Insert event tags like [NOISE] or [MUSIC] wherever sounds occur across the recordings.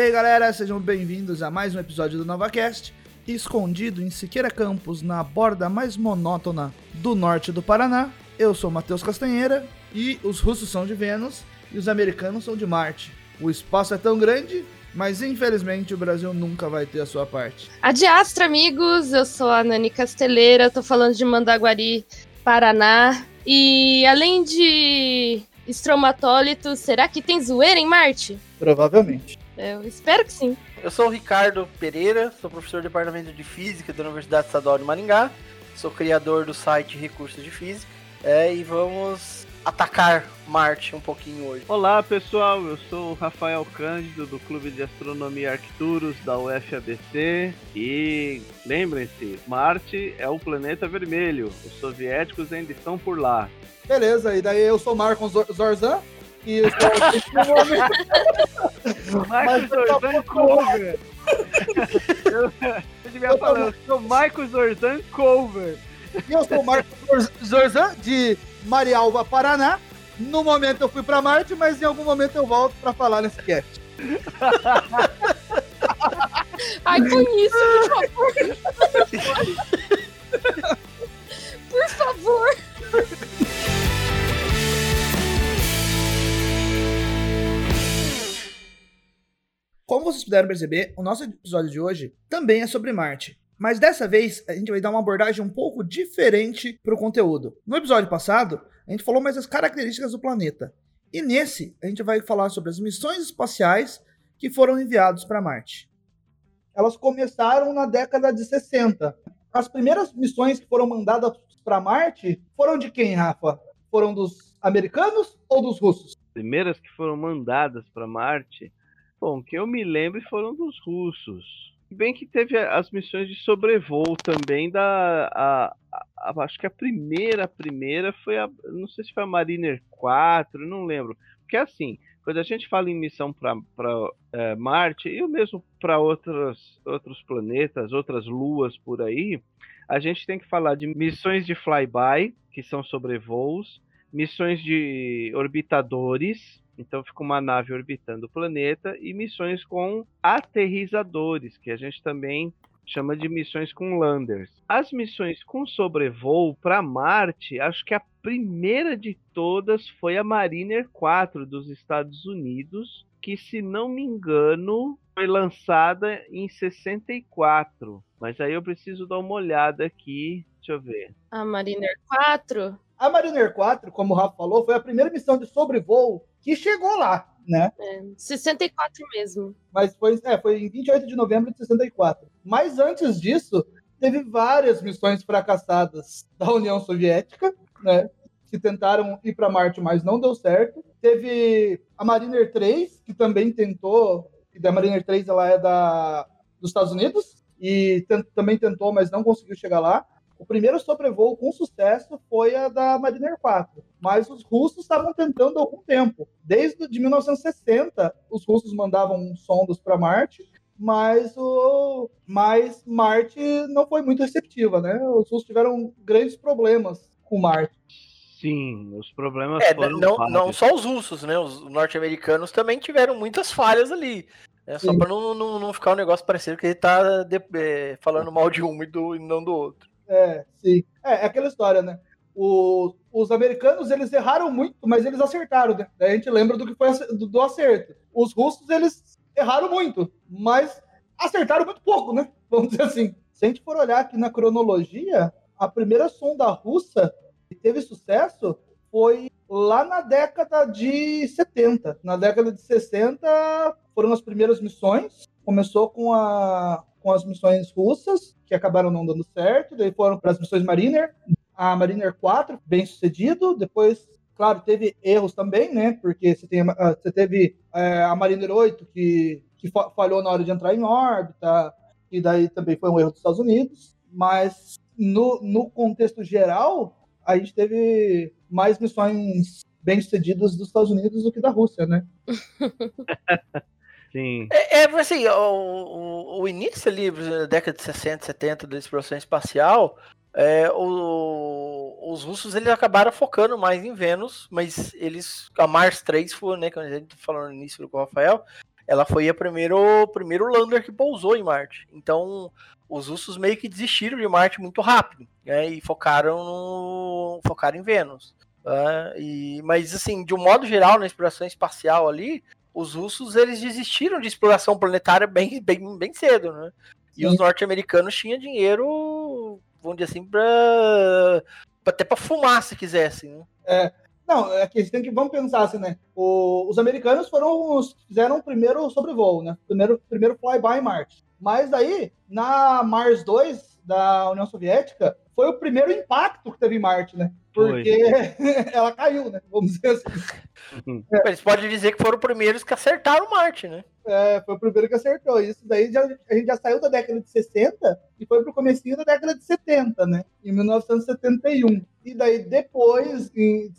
aí, galera, sejam bem-vindos a mais um episódio do NovaCast. Escondido em Siqueira Campos, na borda mais monótona do norte do Paraná, eu sou Matheus Castanheira e os russos são de Vênus e os americanos são de Marte. O espaço é tão grande, mas infelizmente o Brasil nunca vai ter a sua parte. Adiastra, amigos, eu sou a Nani Casteleira, tô falando de Mandaguari, Paraná. E além de estromatólito, será que tem zoeira em Marte? Provavelmente. Eu espero que sim. Eu sou o Ricardo Pereira, sou professor do Departamento de Física da Universidade Estadual de Maringá, sou criador do site Recursos de Física, é, e vamos atacar Marte um pouquinho hoje. Olá pessoal, eu sou o Rafael Cândido do Clube de Astronomia Arcturus da UFABC e lembrem-se, Marte é o planeta vermelho, os soviéticos ainda estão por lá. Beleza, e daí eu sou Marcos Zorzan, [LAUGHS] e eu sou Michael Zorzan Cover. eu, eu devia falar, eu sou Michael Zorzan Cover. E eu sou o Marcos Zorzan, de Marialva, Paraná. No momento eu fui pra Marte, mas em algum momento eu volto pra falar nesse cast. Ai, com isso, por favor. [LAUGHS] por favor. Como vocês puderam perceber, o nosso episódio de hoje também é sobre Marte. Mas dessa vez a gente vai dar uma abordagem um pouco diferente para o conteúdo. No episódio passado, a gente falou mais das características do planeta. E nesse, a gente vai falar sobre as missões espaciais que foram enviadas para Marte. Elas começaram na década de 60. As primeiras missões que foram mandadas para Marte foram de quem, Rafa? Foram dos americanos ou dos russos? Primeiras que foram mandadas para Marte, bom, que eu me lembro foram dos russos. Bem que teve as missões de sobrevoo também da. A, a, acho que a primeira, a primeira foi a. Não sei se foi a Mariner 4, não lembro. Porque assim, quando a gente fala em missão para é, Marte, e mesmo para outros planetas, outras luas por aí, a gente tem que falar de missões de flyby, que são sobrevoos, missões de orbitadores, então fica uma nave orbitando o planeta, e missões com aterrizadores, que a gente também chama de missões com landers. As missões com sobrevoo para Marte, acho que a primeira de todas foi a Mariner 4 dos Estados Unidos, que se não me engano foi lançada em 64. Mas aí eu preciso dar uma olhada aqui, deixa eu ver. A Mariner 4? A Mariner 4, como o Rafa falou, foi a primeira missão de sobrevoo que chegou lá, né? É, 64 mesmo. Mas foi, é, foi em 28 de novembro de 64. Mas antes disso, teve várias missões fracassadas da União Soviética, né? Que tentaram ir para Marte, mas não deu certo. Teve a Mariner 3, que também tentou, e da Mariner 3 ela é da, dos Estados Unidos, e também tentou, mas não conseguiu chegar lá. O primeiro sobrevoo com sucesso foi a da Mariner 4, mas os russos estavam tentando há algum tempo. Desde de 1960, os russos mandavam sondas para Marte, mas, o, mas Marte não foi muito receptiva, né? Os russos tiveram grandes problemas com Marte. Sim, os problemas é, foram não, não só os russos, né? Os norte-americanos também tiveram muitas falhas ali. É só para não, não, não, ficar um negócio parecido que ele tá de, é, falando mal de um e, do, e não do outro. É, sim. É, é aquela história, né? O, os americanos, eles erraram muito, mas eles acertaram, né? A gente lembra do que foi do, do acerto. Os russos, eles erraram muito, mas acertaram muito pouco, né? [LAUGHS] Vamos dizer assim. Se a gente for olhar aqui na cronologia, a primeira sonda russa que teve sucesso foi lá na década de 70. Na década de 60 foram as primeiras missões. Começou com a com as missões russas, que acabaram não dando certo, daí foram para as missões Mariner, a Mariner 4, bem sucedido, depois, claro, teve erros também, né, porque você, tem, você teve é, a Mariner 8, que, que falhou na hora de entrar em órbita, e daí também foi um erro dos Estados Unidos, mas no, no contexto geral, a gente teve mais missões bem-sucedidas dos Estados Unidos do que da Rússia, né? [LAUGHS] Sim. É, é assim, o, o, o, início ali, da década de 60, 70 da exploração espacial, é, o, os russos eles acabaram focando mais em Vênus, mas eles, a Mars 3 foi, né, que a gente falou no início com o Rafael, ela foi a primeiro, o primeiro lander que pousou em Marte. Então, os russos meio que desistiram de Marte muito rápido, né? E focaram no focaram em Vênus. Né? E, mas assim, de um modo geral, na exploração espacial ali, os russos eles desistiram de exploração planetária bem, bem, bem cedo, né? E Sim. os norte-americanos tinham dinheiro, vamos dizer assim, para até para fumar se quisessem. Né? É, não, é que tem que vamos pensar assim, né? O, os americanos foram os fizeram o primeiro sobrevoo, né? Primeiro primeiro flyby em Marte. Mas aí na Mars 2 da União Soviética foi o primeiro impacto que teve em Marte, né? Porque [LAUGHS] ela caiu, né? Vamos dizer assim. É. Eles podem dizer que foram os primeiros que acertaram Marte, né? É, foi o primeiro que acertou. Isso daí já, a gente já saiu da década de 60 e foi pro comecinho da década de 70, né? Em 1971. E daí depois, em,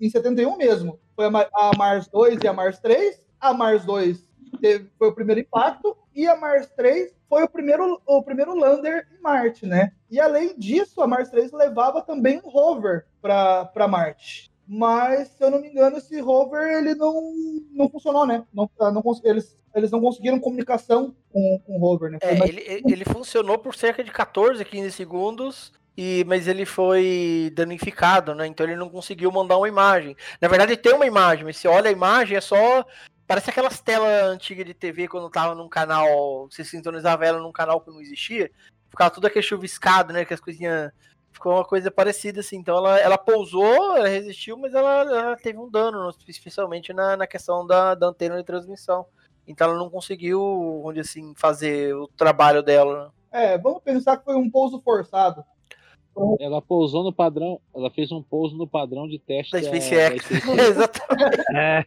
em 71 mesmo, foi a, a Mars 2 e a Mars 3. A Mars 2 teve, foi o primeiro impacto e a Mars 3 foi o primeiro, o primeiro lander em Marte, né? E além disso, a Mars 3 levava também um rover para Marte. Mas, se eu não me engano, esse rover ele não, não funcionou, né? Não, ah, não, eles, eles não conseguiram comunicação com, com o rover, né? É, mais... ele, ele funcionou por cerca de 14, 15 segundos, e, mas ele foi danificado, né? Então ele não conseguiu mandar uma imagem. Na verdade, tem uma imagem, mas se olha a imagem, é só. Parece aquelas telas antigas de TV quando tava num canal. Você sintonizava ela num canal que não existia. Ficava tudo aquele chuviscado, né? Que as coisinhas ficou uma coisa parecida, assim. Então ela, ela pousou, ela resistiu, mas ela, ela teve um dano, especialmente na, na questão da, da antena de transmissão. Então ela não conseguiu, onde assim, fazer o trabalho dela. É, vamos pensar que foi um pouso forçado. Ela pousou no padrão, ela fez um pouso no padrão de teste da SpaceX. [LAUGHS] Exatamente. É.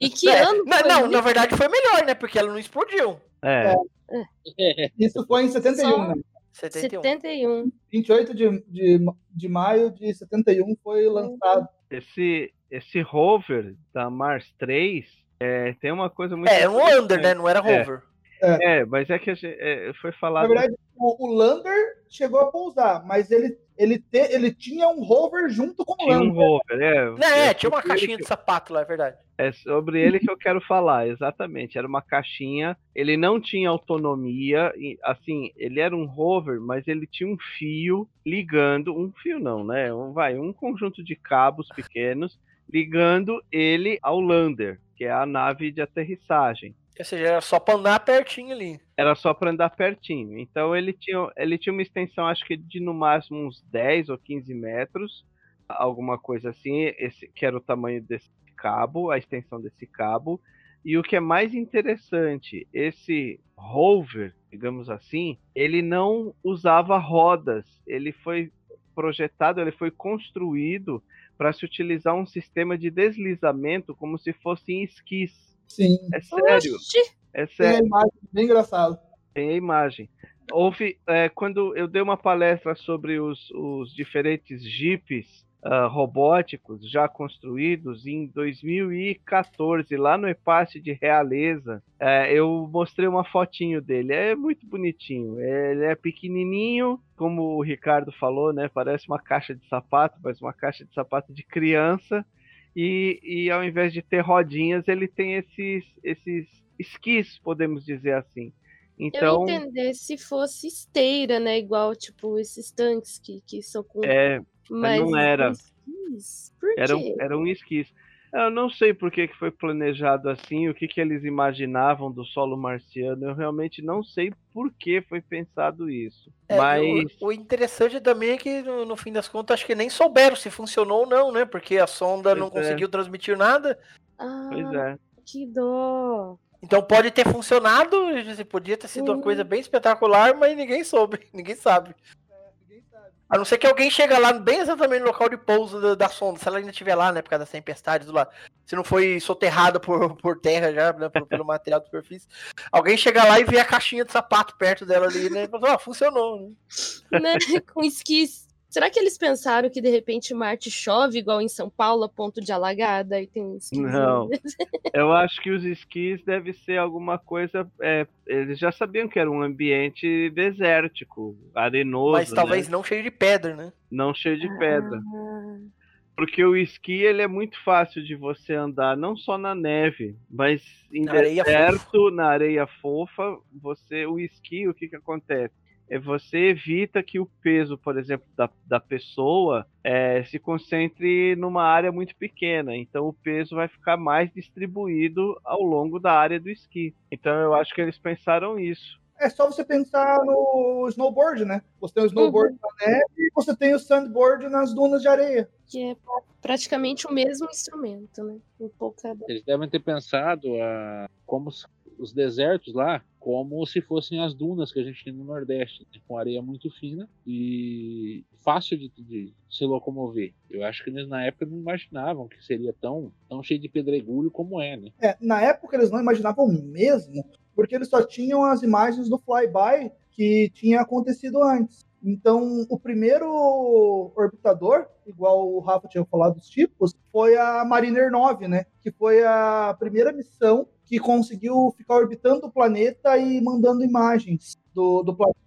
E que é. ano? Não, não na verdade foi melhor, né? Porque ela não explodiu. É. é. Isso foi em 71, Só... né? 71. 71. 28 de, de, de maio de 71 foi lançado. Esse, esse rover da Mars 3 é, tem uma coisa muito. É, um lander, né? Não era é. rover. É, é mas é que gente, é, foi falado. Na verdade, o, o, lander chegou a pousar, mas ele, ele, te, ele tinha um rover junto com o lander. um rover, é. Não, é, é tinha uma caixinha de sapato lá, é verdade. É sobre ele que eu quero falar, exatamente. Era uma caixinha, ele não tinha autonomia, assim, ele era um rover, mas ele tinha um fio ligando, um fio não, né? Um, vai, um conjunto de cabos pequenos ligando ele ao lander, que é a nave de aterrissagem. Ou seja, era só para andar pertinho ali. Era só para andar pertinho. Então ele tinha, ele tinha uma extensão, acho que de no máximo uns 10 ou 15 metros, alguma coisa assim, esse que era o tamanho desse cabo, a extensão desse cabo. E o que é mais interessante, esse rover, digamos assim, ele não usava rodas. Ele foi projetado, ele foi construído para se utilizar um sistema de deslizamento como se fossem esquis. Sim. É sério. Oxi. É sério. Tem a imagem, bem engraçado. Tem a imagem. Houve, é, quando eu dei uma palestra sobre os, os diferentes jipes uh, robóticos já construídos em 2014, lá no EPAST de Realeza, é, eu mostrei uma fotinho dele. É muito bonitinho. Ele é pequenininho, como o Ricardo falou, né? Parece uma caixa de sapato, mas uma caixa de sapato de criança e, e ao invés de ter rodinhas, ele tem esses, esses esquis, podemos dizer assim. Então, eu entender se fosse esteira, né? Igual, tipo, esses tanques que, que são com. É, mas não era. Era um, era um esquis. Eu não sei por que, que foi planejado assim, o que, que eles imaginavam do solo marciano. Eu realmente não sei por que foi pensado isso. É, Mas. O, o, interessante também é que, no, no, fim das contas, acho que nem souberam se funcionou ou não, né? Porque a sonda pois não é. conseguiu transmitir nada. Ah, pois é. Que dó. Então pode ter funcionado, podia ter sido uma coisa bem espetacular, mas ninguém soube, [LAUGHS] ninguém sabe. A não ser que alguém chega lá bem exatamente no local de pouso da, da sonda, se ela ainda estiver lá, né, por causa das tempestades lá. Se não foi soterrada por, [LAUGHS] por terra já, né, pelo, pelo material de superfície. Alguém chega lá e vê a caixinha de sapato perto dela ali, né, e fala, ah, funcionou. Né? né [LAUGHS] com esquis Será que eles pensaram que de repente Marte chove igual em São Paulo, a ponto de alagada e tem esquis? Não. [LAUGHS] Eu acho que os esquis deve ser alguma coisa. É, eles já sabiam que era um ambiente desértico, arenoso. Mas talvez né? não cheio de pedra, né? Não cheio de pedra. Ah. Porque o esqui ele é muito fácil de você andar, não só na neve, mas em Na areia deserto, na areia fofa, você o esqui, o que que acontece? É você evita que o peso, por exemplo, da, da pessoa é, se concentre numa área muito pequena. Então o peso vai ficar mais distribuído ao longo da área do esqui. Então eu acho que eles pensaram isso. É só você pensar no snowboard, né? Você tem o snowboard na neve e você tem o sandboard nas dunas de areia. Que é praticamente o mesmo instrumento, né? Um pouco cada. Eles devem ter pensado a, como se- os desertos lá como se fossem as dunas que a gente tem no Nordeste, né? com areia muito fina e fácil de, de se locomover. Eu acho que eles na época não imaginavam que seria tão, tão cheio de pedregulho como é, né? É, na época eles não imaginavam mesmo, porque eles só tinham as imagens do flyby que tinha acontecido antes. Então, o primeiro orbitador, igual o Rafa tinha falado dos tipos, foi a Mariner 9, né? Que foi a primeira missão que conseguiu ficar orbitando o planeta e mandando imagens do, do planeta.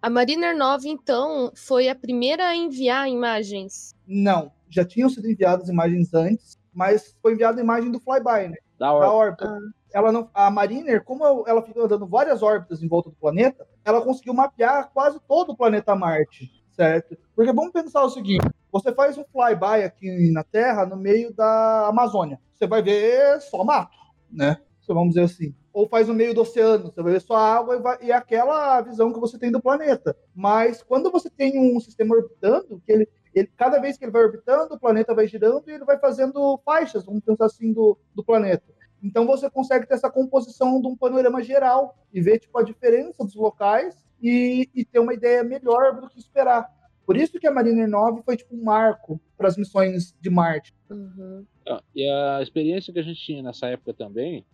A Mariner 9, então, foi a primeira a enviar imagens. Não, já tinham sido enviadas imagens antes, mas foi enviada a imagem do flyby, né? Da Da órbita. Ela não, a Mariner, como ela fica dando várias órbitas em volta do planeta, ela conseguiu mapear quase todo o planeta Marte, certo? Porque vamos pensar o seguinte: você faz um flyby aqui na Terra, no meio da Amazônia, você vai ver só mato, né? Vamos dizer assim. Ou faz no meio do oceano, você vai ver só água e, vai- e é aquela visão que você tem do planeta. Mas quando você tem um sistema orbitando, que ele, ele- cada vez que ele vai orbitando, o planeta vai girando e ele vai fazendo faixas, vamos pensar assim, do, do planeta. Então você consegue ter essa composição de um panorama geral e ver tipo, a diferença dos locais e, e ter uma ideia melhor do que esperar. Por isso que a Mariner 9 foi tipo um marco para as missões de Marte. Uhum. Ah, E a experiência que a gente tinha nessa época também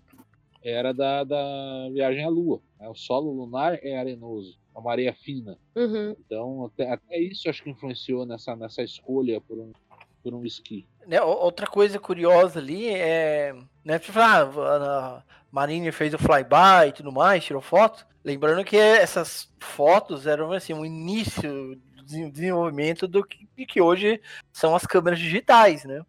era da, da viagem à Lua. né? O solo lunar é arenoso, é uma areia fina. Uhum. Então, até, até isso acho que influenciou nessa, nessa escolha por um, por um esqui. Né, outra coisa curiosa ali é. Né, você fala, ah, a Mariner fez o flyby e tudo mais, tirou foto. Lembrando que essas fotos eram assim, um início do desen- desenvolvimento do que, que hoje são as câmeras digitais, né?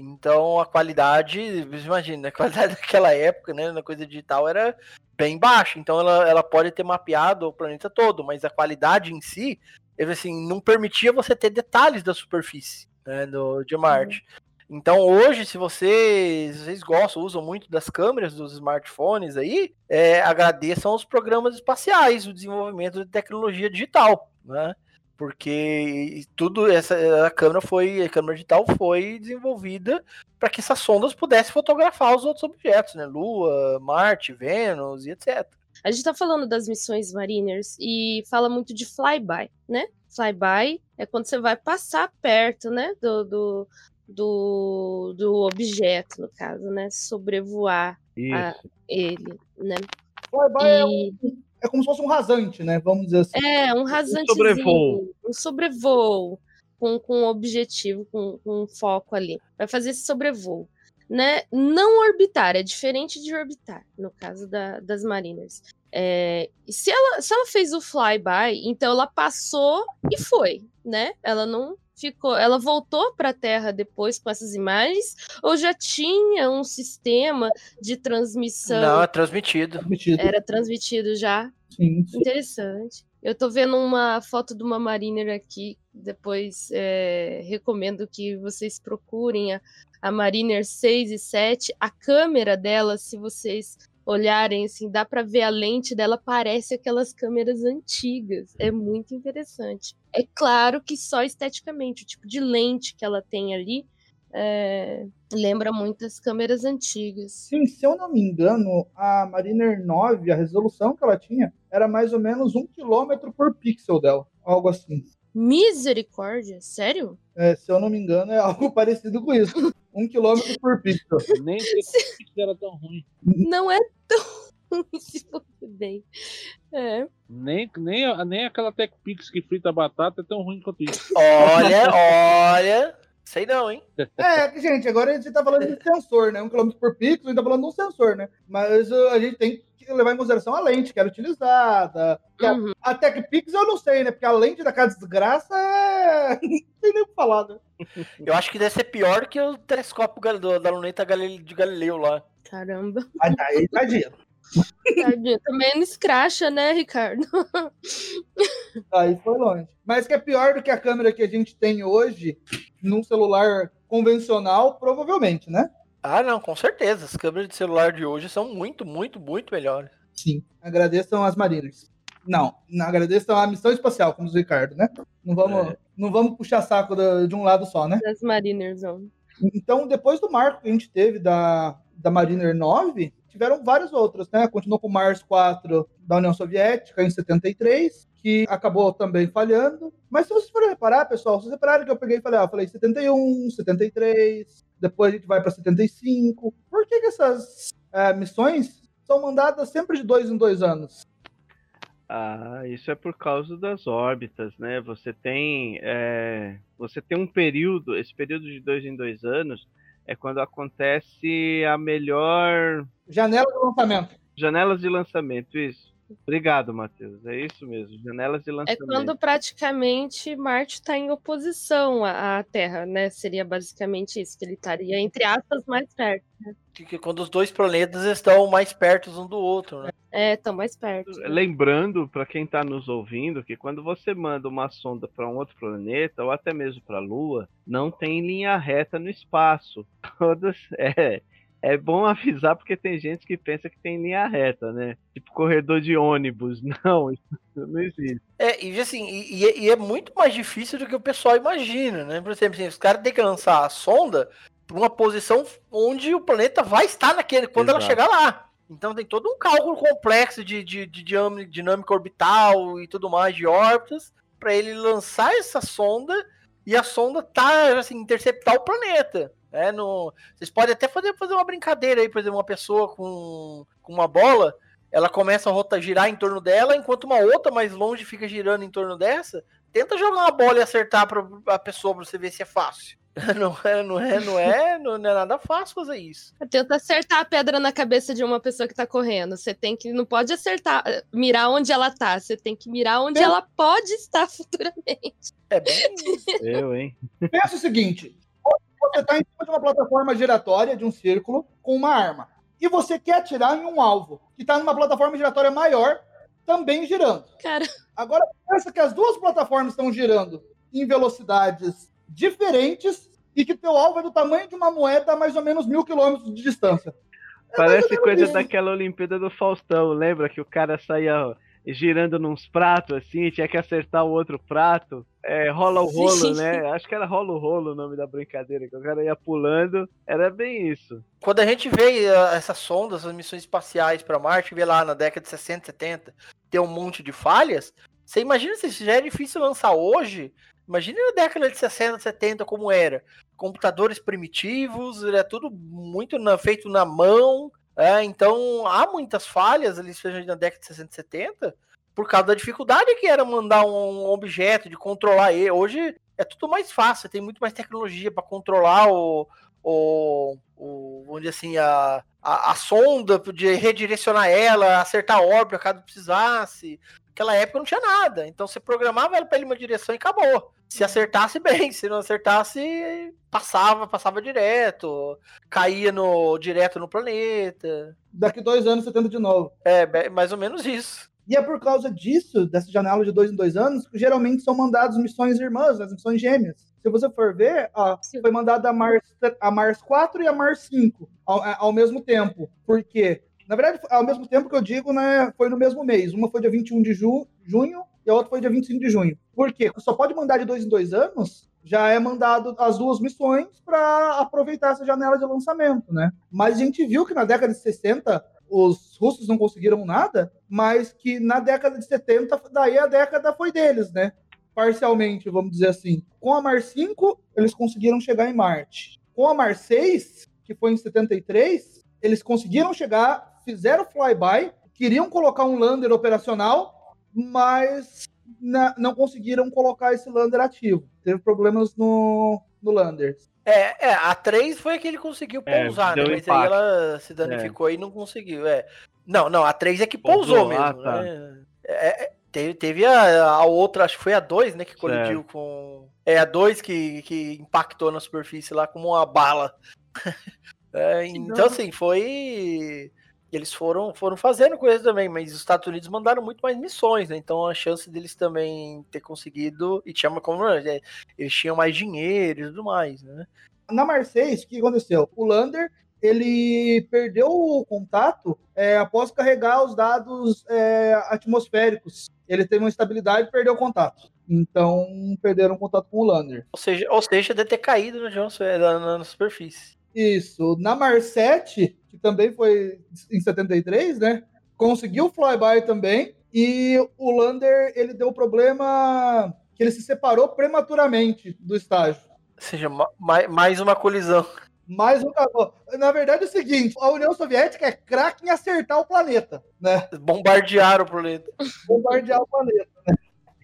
Então a qualidade, imagina, a qualidade [LAUGHS] daquela época, né, na coisa digital era bem baixa. Então ela, ela pode ter mapeado o planeta todo, mas a qualidade em si, assim, não permitia você ter detalhes da superfície né, do, de Marte. Então hoje, se vocês, vocês gostam, usam muito das câmeras dos smartphones aí, é, agradeçam aos programas espaciais, o desenvolvimento de tecnologia digital, né? Porque tudo essa a câmera foi a câmera digital foi desenvolvida para que essas sondas pudessem fotografar os outros objetos, né? Lua, Marte, Vênus e etc. A gente tá falando das missões Mariners e fala muito de flyby, né? Flyby é quando você vai passar perto, né? Do, do, do, do objeto, no caso, né? Sobrevoar. Ah. ele, né? Flyby é, E é como se fosse um rasante, né? Vamos dizer assim. é um rasantezinho, sobrevoo. um sobrevoo com, com um objetivo, com, com um foco ali. Vai fazer esse sobrevoo. Né? Não orbitar, é diferente de orbitar, no caso da- das Mariners. É, e se, ela, se ela fez o flyby, então ela passou e foi, né? Ela não ficou. Ela voltou para a Terra depois com essas imagens, ou já tinha um sistema de transmissão? Não, é transmitido. Era transmitido já? Sim, sim. Interessante. Eu tô vendo uma foto de uma Mariner aqui. Depois é, recomendo que vocês procurem a, a Mariner 6 e 7. A câmera dela, se vocês olharem, assim, dá para ver a lente dela, parece aquelas câmeras antigas. É muito interessante. É claro que só esteticamente, o tipo de lente que ela tem ali é, lembra muito as câmeras antigas. Sim, se eu não me engano, a Mariner 9, a resolução que ela tinha, era mais ou menos um quilômetro por pixel dela. Algo assim. Misericórdia, sério? É, se eu não me engano, é [LAUGHS] algo parecido com isso. Um quilômetro por pixel. [LAUGHS] Nem que era tão ruim. Não é tão [LAUGHS] ruim se for ver bem. É. Nem, nem, a- nem aquela Tech Pix que frita batata é tão ruim quanto isso. Olha, olha. Sei não, hein? É, que, gente, agora a gente tá falando de sensor, né? Um quilômetro por pixel, a gente tá falando de um sensor, né? Mas uh, a gente tem. Que- levar em consideração a lente que era utilizada. a- Uhum. A TechPix eu não sei, né? Porque a lente daquela desgraça é. [LAUGHS] Não tem nem o que falar, né? Eu acho que deve ser pior que o telescópio da luneta de Galileu lá. Caramba. Mas daí, tadinho. Tadinho. Também não escracha, né, Ricardo? Aí foi longe. Mas que é pior do que a câmera que a gente tem hoje num celular convencional, provavelmente, né? Ah, não, com certeza. As câmeras de celular de hoje são muito, muito, muito melhores. Sim. Agradeçam as Mariners. Não, não agradeçam a missão espacial, como diz o Ricardo, né? Não vamos, não vamos puxar saco de um lado só, né? Das Mariners, ó. Então, depois do marco que a gente teve da, da Mariner 9, tiveram várias outras, né? Continuou com o Mars 4 da União Soviética em 73, que acabou também falhando. Mas se vocês forem reparar, pessoal, vocês repararam que eu peguei e falei, ah, falei 71, 73, depois a gente vai para 75. Por que, que essas eh, missões são mandadas sempre de dois em dois anos? Ah, isso é por causa das órbitas, né? Você tem, é, você tem um período, esse período de dois em dois anos é quando acontece a melhor Janela de lançamento. janelas de lançamento, isso. Obrigado, Matheus. É isso mesmo, janelas de É lançamento. quando praticamente Marte está em oposição à Terra, né? Seria basicamente isso, que ele estaria, entre aspas, mais perto. Que, que quando os dois planetas estão mais perto um do outro, né? É, estão mais perto. Lembrando para quem está nos ouvindo que quando você manda uma sonda para um outro planeta ou até mesmo para a Lua, não tem linha reta no espaço. [LAUGHS] Todas é é bom avisar porque tem gente que pensa que tem linha reta, né? Tipo corredor de ônibus. [LAUGHS] Não, isso não existe. É, e assim, e, e é- e é muito mais difícil do que o pessoal imagina, né? Por exemplo, assim, os caras têm que lançar a sonda para uma posição onde o planeta vai estar naquele, quando ela Exato. chegar lá. Então tem todo um cálculo complexo de, de, de dinâmica, dinâmica orbital e tudo mais de órbitas para ele lançar essa sonda e a sonda tá assim interceptar o planeta. É, no, vocês podem até fazer, fazer uma brincadeira aí, por exemplo, uma pessoa com, com uma bola, ela começa a rota, girar em torno dela, enquanto uma outra mais longe fica girando em torno dessa. Tenta jogar uma bola e acertar para a pessoa para você ver se é fácil. [LAUGHS] Não é, não é, não é, não é nada fácil fazer isso. Tenta acertar a pedra na cabeça de uma pessoa que tá correndo. Você tem que. Não pode acertar, mirar onde ela tá. Você tem que mirar onde É. ela pode estar [LAUGHS] futuramente. É bem Eu, hein? Pensa o seguinte: você está em cima de uma plataforma giratória de um círculo com uma arma. E você quer atirar em um alvo que está numa plataforma giratória maior, também girando. Cara, Agora pensa que as duas plataformas estão girando em velocidades diferentes e que teu alvo é do tamanho de uma moeda a mais ou menos mil quilômetros de distância. Parece coisa isso. daquela Olimpíada do Faustão, lembra que o cara saía girando nos pratos assim, tinha que acertar o outro prato. É, rola o rolo, né? Acho que era rola o rolo o nome da brincadeira, que o cara ia pulando. Era bem isso. Quando a gente vê eh, essas sondas, as missões espaciais para Marte, vê lá na década de 60, 70, tem um monte de falhas. Você imagina se isso já é difícil lançar hoje? Imagina na década de 60, 70 como era. Computadores primitivos, era tudo muito na- feito na mão. É, então há muitas falhas ali, seja na década de 60, 70, por causa da dificuldade que era mandar um objeto, de controlar ele. Hoje é tudo mais fácil, tem muito mais tecnologia para controlar o, o, o, vamos dizer assim, a, a, a sonda, de redirecionar ela, acertar a órbita caso precisasse. Naquela época não tinha nada, então você programava ela para ir uma direção e acabou. Se acertasse [LAUGHS] bem, se não acertasse, passava, passava direto, caía no direto no planeta. Daqui dois anos você tenta de novo. É, mais ou menos isso. E é por causa disso, dessa janela de dois em dois anos, que geralmente são mandadas missões irmãs, as missões gêmeas. Se você for ver, ó, foi mandada a Mars, a Mars 4 e a Mars 5 ao, ao mesmo tempo. Por quê? Na verdade, ao mesmo tempo que eu digo, né, foi no mesmo mês. Uma foi dia 21 de ju junho e a outra foi dia 25 de junho. Por quê? Só pode mandar de dois em dois anos, já é mandado as duas missões para aproveitar essa janela de lançamento, né? Mas a gente viu que na década de 60 os russos não conseguiram nada, mas que na década de 70, daí a década foi deles, né? Parcialmente, vamos dizer assim. Com a Mars 5, eles conseguiram chegar em Marte. Com a Mars 6, que foi em 73, eles conseguiram chegar, fizeram flyby, queriam colocar um lander operacional, mas na- não conseguiram colocar esse lander ativo. Teve problemas no, no Lander. É, é, a 3 foi a que ele conseguiu É, pousar, deu né? Mas impacto. aí ela se danificou e não conseguiu. É. Não, não, a 3 é que Pousou, pousou, mesmo. ah, tá. né? É, é, teve teve a, a outra, acho que foi a 2, né? Que colidiu com. É a 2 que, que impactou na superfície lá como uma bala. [LAUGHS] É, então, assim, foi. Eles foram, foram fazendo coisas também, mas os Estados Unidos mandaram muito mais missões, né? Então a chance deles também ter conseguido. E tinha como. é, Eles tinham mais dinheiro e tudo mais, né? Na Marseille, o que aconteceu? O Lander ele perdeu o contato é, após carregar os dados é, atmosféricos. Ele teve uma instabilidade e perdeu o contato. Então, perderam o contato com o Lander. Ou seja, ou seja, deve ter caído no Johnson, na, na- superfície. Isso. Na Marsette, que também foi em 73, né? Conseguiu o flyby também. E o Lander, ele deu problema que ele se separou prematuramente do estágio. Ou seja, ma- ma- mais uma colisão. Mais um cagou. Na verdade é o seguinte, a União Soviética é craque em acertar o planeta, né? Bombardearam o planeta. Bombardear o planeta, né?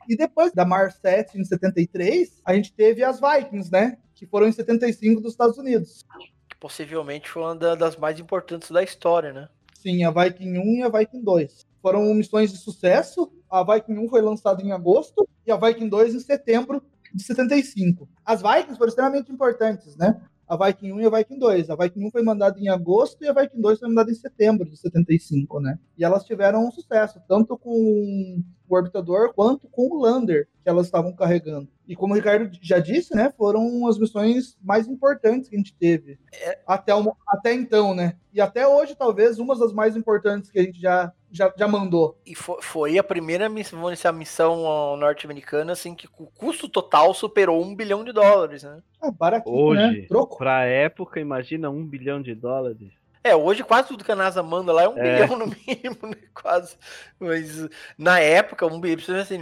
E depois da Marsette, em 73, a gente teve as Vikings, né? Que foram em 75 dos Estados Unidos. Que possivelmente foi uma da- das mais importantes da história, né? Sim, a Viking 1 e a Viking 2. Foram missões de sucesso. A Viking 1 foi lançada em agosto e a Viking 2 em setembro de 75. As Vikings foram extremamente importantes, né? A Viking 1 e a Viking 2. A Viking 1 foi mandada em agosto e a Viking 2 foi mandada em setembro de 75, né? E elas tiveram um sucesso, tanto com o orbitador quanto com o lander que elas estavam carregando. E como o Ricardo já disse, né, foram as missões mais importantes que a gente teve até, o- até então, né? E até hoje, talvez, uma das mais importantes que a gente já, já, já mandou. E fo- foi, a primeira missão, a missão norte-americana, assim, que o custo total superou um bilhão de dólares, né? Ah, baratinho, Hoje, né? Troco. pra época, imagina um bilhão de dólares. É, hoje quase tudo que a NASA manda lá é um É. bilhão no [LAUGHS] mínimo, né? Quase. Mas na época, um bilhão, assim,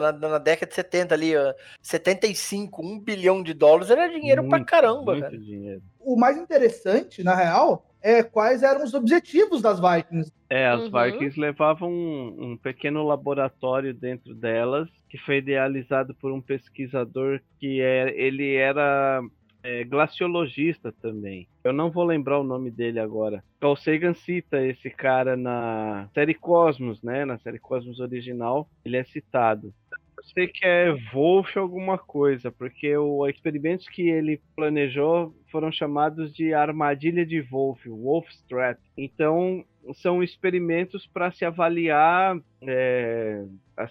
na, na década de 70 ali, ó, 75, um bilhão de dólares era dinheiro pra Muito, caramba, muito cara. dinheiro. O mais interessante, na real, é quais eram os objetivos das Vikings. É, as Uhum. Vikings levavam um, um pequeno laboratório dentro delas, que foi idealizado por um pesquisador que é, ele era é, glaciologista também. Eu não vou lembrar o nome dele agora. Carl Sagan cita esse cara na série Cosmos, né? Na série Cosmos original, ele é citado. Eu sei que é Wolf alguma coisa, porque os experimentos que ele planejou foram chamados de armadilha de Wolf, Wolf Strat. Então, são experimentos para se avaliar é,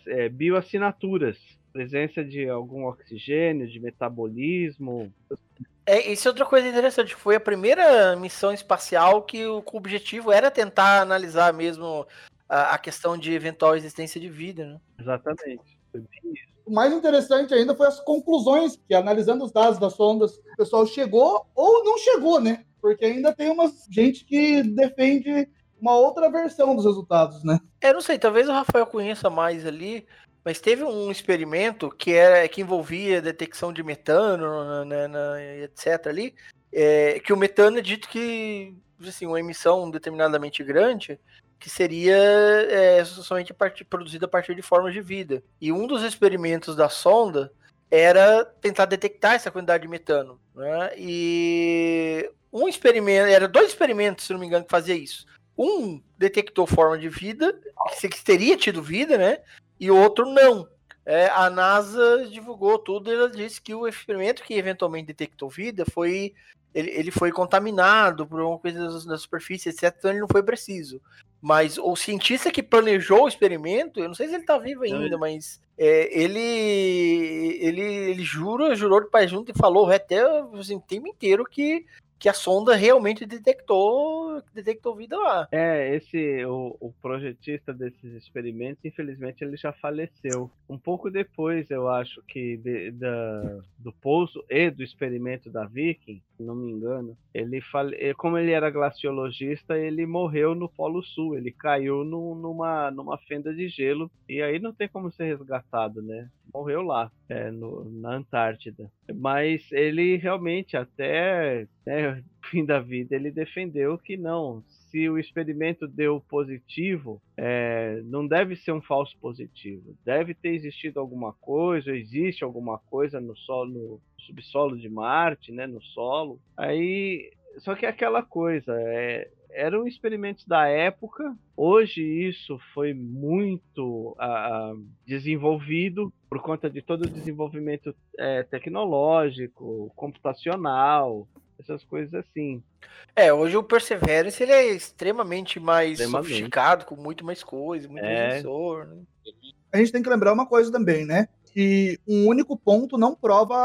é, bioassinaturas, presença de algum oxigênio, de metabolismo. É, isso é outra coisa interessante. Foi a primeira missão espacial que o, objetivo era tentar analisar mesmo a, a questão de eventual existência de vida, né? Exatamente. Foi bem isso. O mais interessante ainda foi as conclusões, que analisando os dados das sondas, o pessoal chegou ou não chegou, né? Porque ainda tem uma gente que defende uma outra versão dos resultados, né? É, não sei, talvez o Rafael conheça mais ali, mas teve um experimento que era que envolvia detecção de metano, na- etc. ali, é, que o metano é dito que assim, uma emissão determinadamente grande que seria é, somente a partir, produzida a partir de formas de vida. E um dos experimentos da sonda era tentar detectar essa quantidade de metano. Né? E um experimento, era dois experimentos, se não me engano, que fazia isso. Um detectou forma de vida, que teria tido vida, né? E o outro não. É, a NASA divulgou tudo e ela disse que o experimento que eventualmente detectou vida foi. Ele, ele foi contaminado por alguma coisa na superfície, etc. Então ele não foi preciso. Mas o cientista que planejou o experimento, eu não sei se ele tá vivo ainda, mas é, ele, ele ele jura, jurou de paz junto e falou até assim, o tempo inteiro que, que a sonda realmente detectou, detectou vida lá. É, esse o, o projetista desses experimentos, infelizmente, ele já faleceu. Um pouco depois, eu acho que de- da, do pouso e do experimento da Viking, se não me engano, ele fale, eh, como ele era glaciologista, ele morreu no Polo Sul. Ele caiu no- numa, numa fenda de gelo e aí não tem como ser resgatado, né? Morreu lá, é, no- na Antártida. Mas ele realmente até né, fim da vida, ele defendeu que não. se o experimento deu positivo, é, não deve ser um falso positivo. Deve ter existido alguma coisa, existe alguma coisa no solo, no subsolo de Marte, né, no solo. Aí, só que é aquela coisa, é, eram experimentos da época. Hoje isso foi muito desenvolvido por conta de todo o desenvolvimento é, tecnológico, computacional, essas coisas assim. É, hoje o Perseverance ele é extremamente mais extremamente. sofisticado, com muito mais coisas, muito é. mais sensor. Né? A gente tem que lembrar uma coisa também, né? Que um único ponto não prova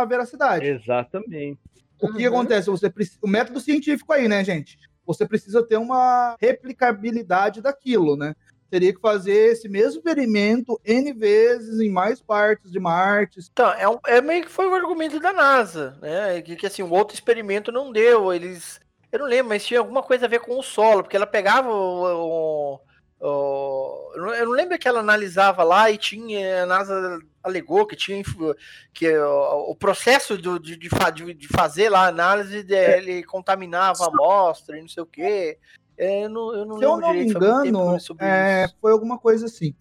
a veracidade. Exatamente. O que uhum. acontece? Você o método científico aí, né, gente? Você precisa ter uma replicabilidade daquilo, né? Teria que fazer esse mesmo experimento N vezes em mais partes de Marte. Então, é, um, é meio que foi o argumento da NASA, né? Que, que assim, o outro experimento não deu. Eles. Eu não lembro, mas tinha alguma coisa a ver com o solo, porque ela pegava o. o, o eu não lembro que ela analisava lá e tinha. A NASA alegou que tinha que o, o processo do, de, de, de, fazer lá a análise dele é. contaminava a amostra e não sei o quê. É, eu não, eu não Se eu não me engano, é, foi alguma coisa assim.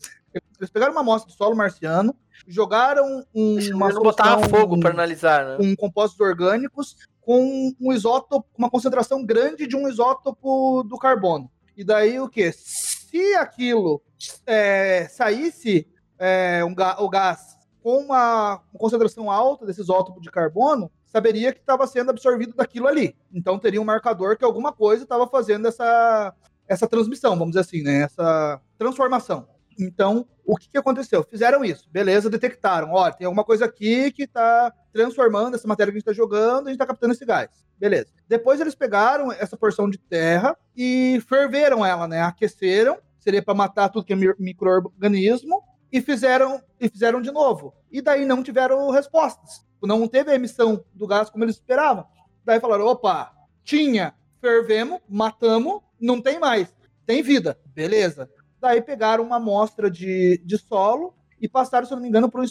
Eles pegaram uma amostra de solo marciano, jogaram um, uma não botava fogo para analisar, né? com compostos orgânicos com um isótopo, uma concentração grande de um isótopo do carbono. E daí o que? Se aquilo é, saísse é, um, o gás com uma, uma concentração alta desse isótopo de carbono, saberia que estava sendo absorvido daquilo ali. Então teria um marcador que alguma coisa estava fazendo essa, essa transmissão, vamos dizer assim, né? Essa transformação. Então, o que, que aconteceu? Fizeram isso, beleza, detectaram. Olha, tem alguma coisa aqui que está transformando essa matéria que a gente está jogando, a gente está captando esse gás. Beleza. Depois eles pegaram essa porção de terra e ferveram ela, né? Aqueceram, seria para matar tudo que é microorganismo, e fizeram e fizeram de novo. E daí não tiveram respostas não teve a emissão do gás como eles esperavam. Daí falaram: opa, tinha, fervemos, matamos, não tem mais, tem vida, beleza. Daí pegaram uma amostra de, de solo e passaram, se eu não me engano, para um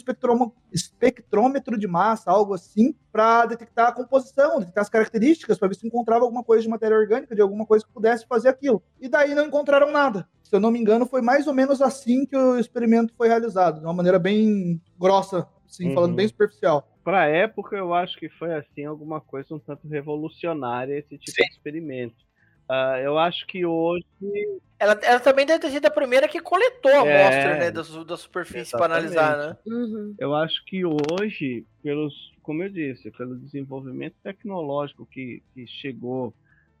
espectrômetro de massa, algo assim, para detectar a composição, detectar as características, para ver se encontrava alguma coisa de matéria orgânica, de alguma coisa que pudesse fazer aquilo. E daí não encontraram nada. Se eu não me engano, foi mais ou menos assim que o experimento foi realizado, de uma maneira bem grossa, assim, uhum. falando bem superficial para a época, eu acho que foi assim alguma coisa um tanto revolucionária esse tipo Sim. de experimento. Uh, eu acho que hoje. Ela, ela também deve ter sido a primeira que coletou a é, amostra né, da, da superfície para analisar, né? Uhum. Eu acho que hoje, pelos, como eu disse, pelo desenvolvimento tecnológico que, que chegou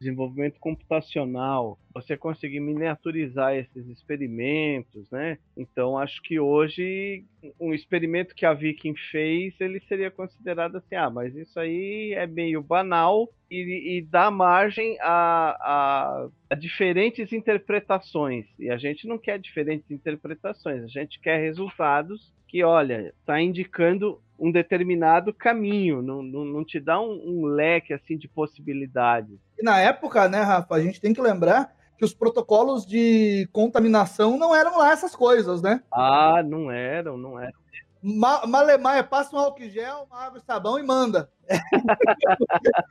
desenvolvimento computacional, você conseguir miniaturizar esses experimentos, né? Então acho que hoje um experimento que a Viking fez, ele seria considerado assim, ah, mas isso aí é meio banal e, e dá margem a, a, a diferentes interpretações. E a gente não quer diferentes interpretações, a gente quer resultados que, olha, está indicando um determinado caminho, não, não, não te dá um, um, leque assim de possibilidades. E na época, né, Rafa, a gente tem que lembrar que os protocolos de contaminação não eram lá essas coisas, né? Ah, não eram, não eram. Ma Malemar é passa um álcool gel, uma água e sabão e manda.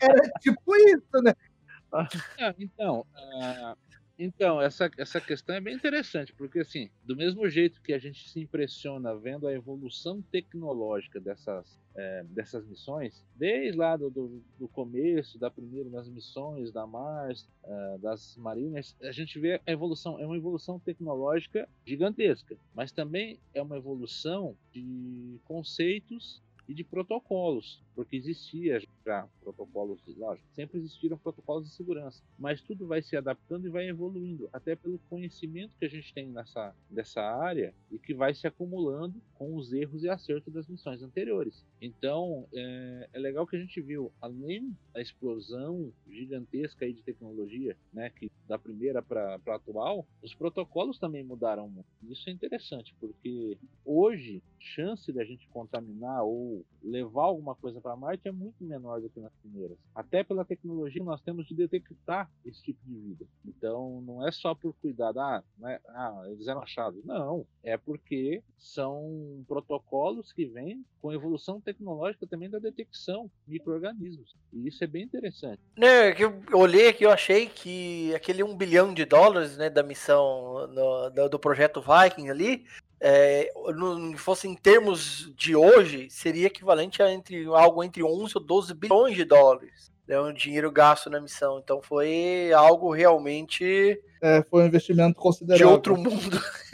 Era [LAUGHS] tipo isso, né? Ah, então, uh, então, essa, essa questão é bem interessante, porque assim, do mesmo jeito que a gente se impressiona vendo a evolução tecnológica dessas, é, dessas missões, desde lá do, do, do, começo, da primeira das missões da Mars, é, das Mariners, a gente vê a evolução, é uma evolução tecnológica gigantesca, mas também é uma evolução de conceitos e de protocolos, porque existia já protocolos, lógico, sempre existiram protocolos de segurança, mas tudo vai se adaptando e vai evoluindo, até pelo conhecimento que a gente tem nessa dessa área e que vai se acumulando com os erros e acertos das missões anteriores. Então, é, é legal que a gente viu, além da explosão gigantesca aí de tecnologia, né, que da primeira para atual, os protocolos também mudaram muito. Isso é interessante, porque hoje, chance da gente contaminar ou levar alguma coisa para Marte é muito menor do que nas primeiras. Até pela tecnologia nós temos de detectar esse tipo de vida. Então, não é só por cuidado, ah, é, ah eles eram achados. Não, é porque são protocolos que vêm com evolução tecnológica também da detecção de micro-organismos. E isso é bem interessante. Né, que eu olhei aqui, eu achei que aquele um bilhão de dólares né, da missão no, do, do projeto Viking ali é, no, fosse em termos de hoje, seria equivalente a entre, algo entre 11 ou 12 bilhões de dólares. É um dinheiro gasto na missão. Então foi algo realmente. É, foi um investimento considerável. De outro mundo. [LAUGHS]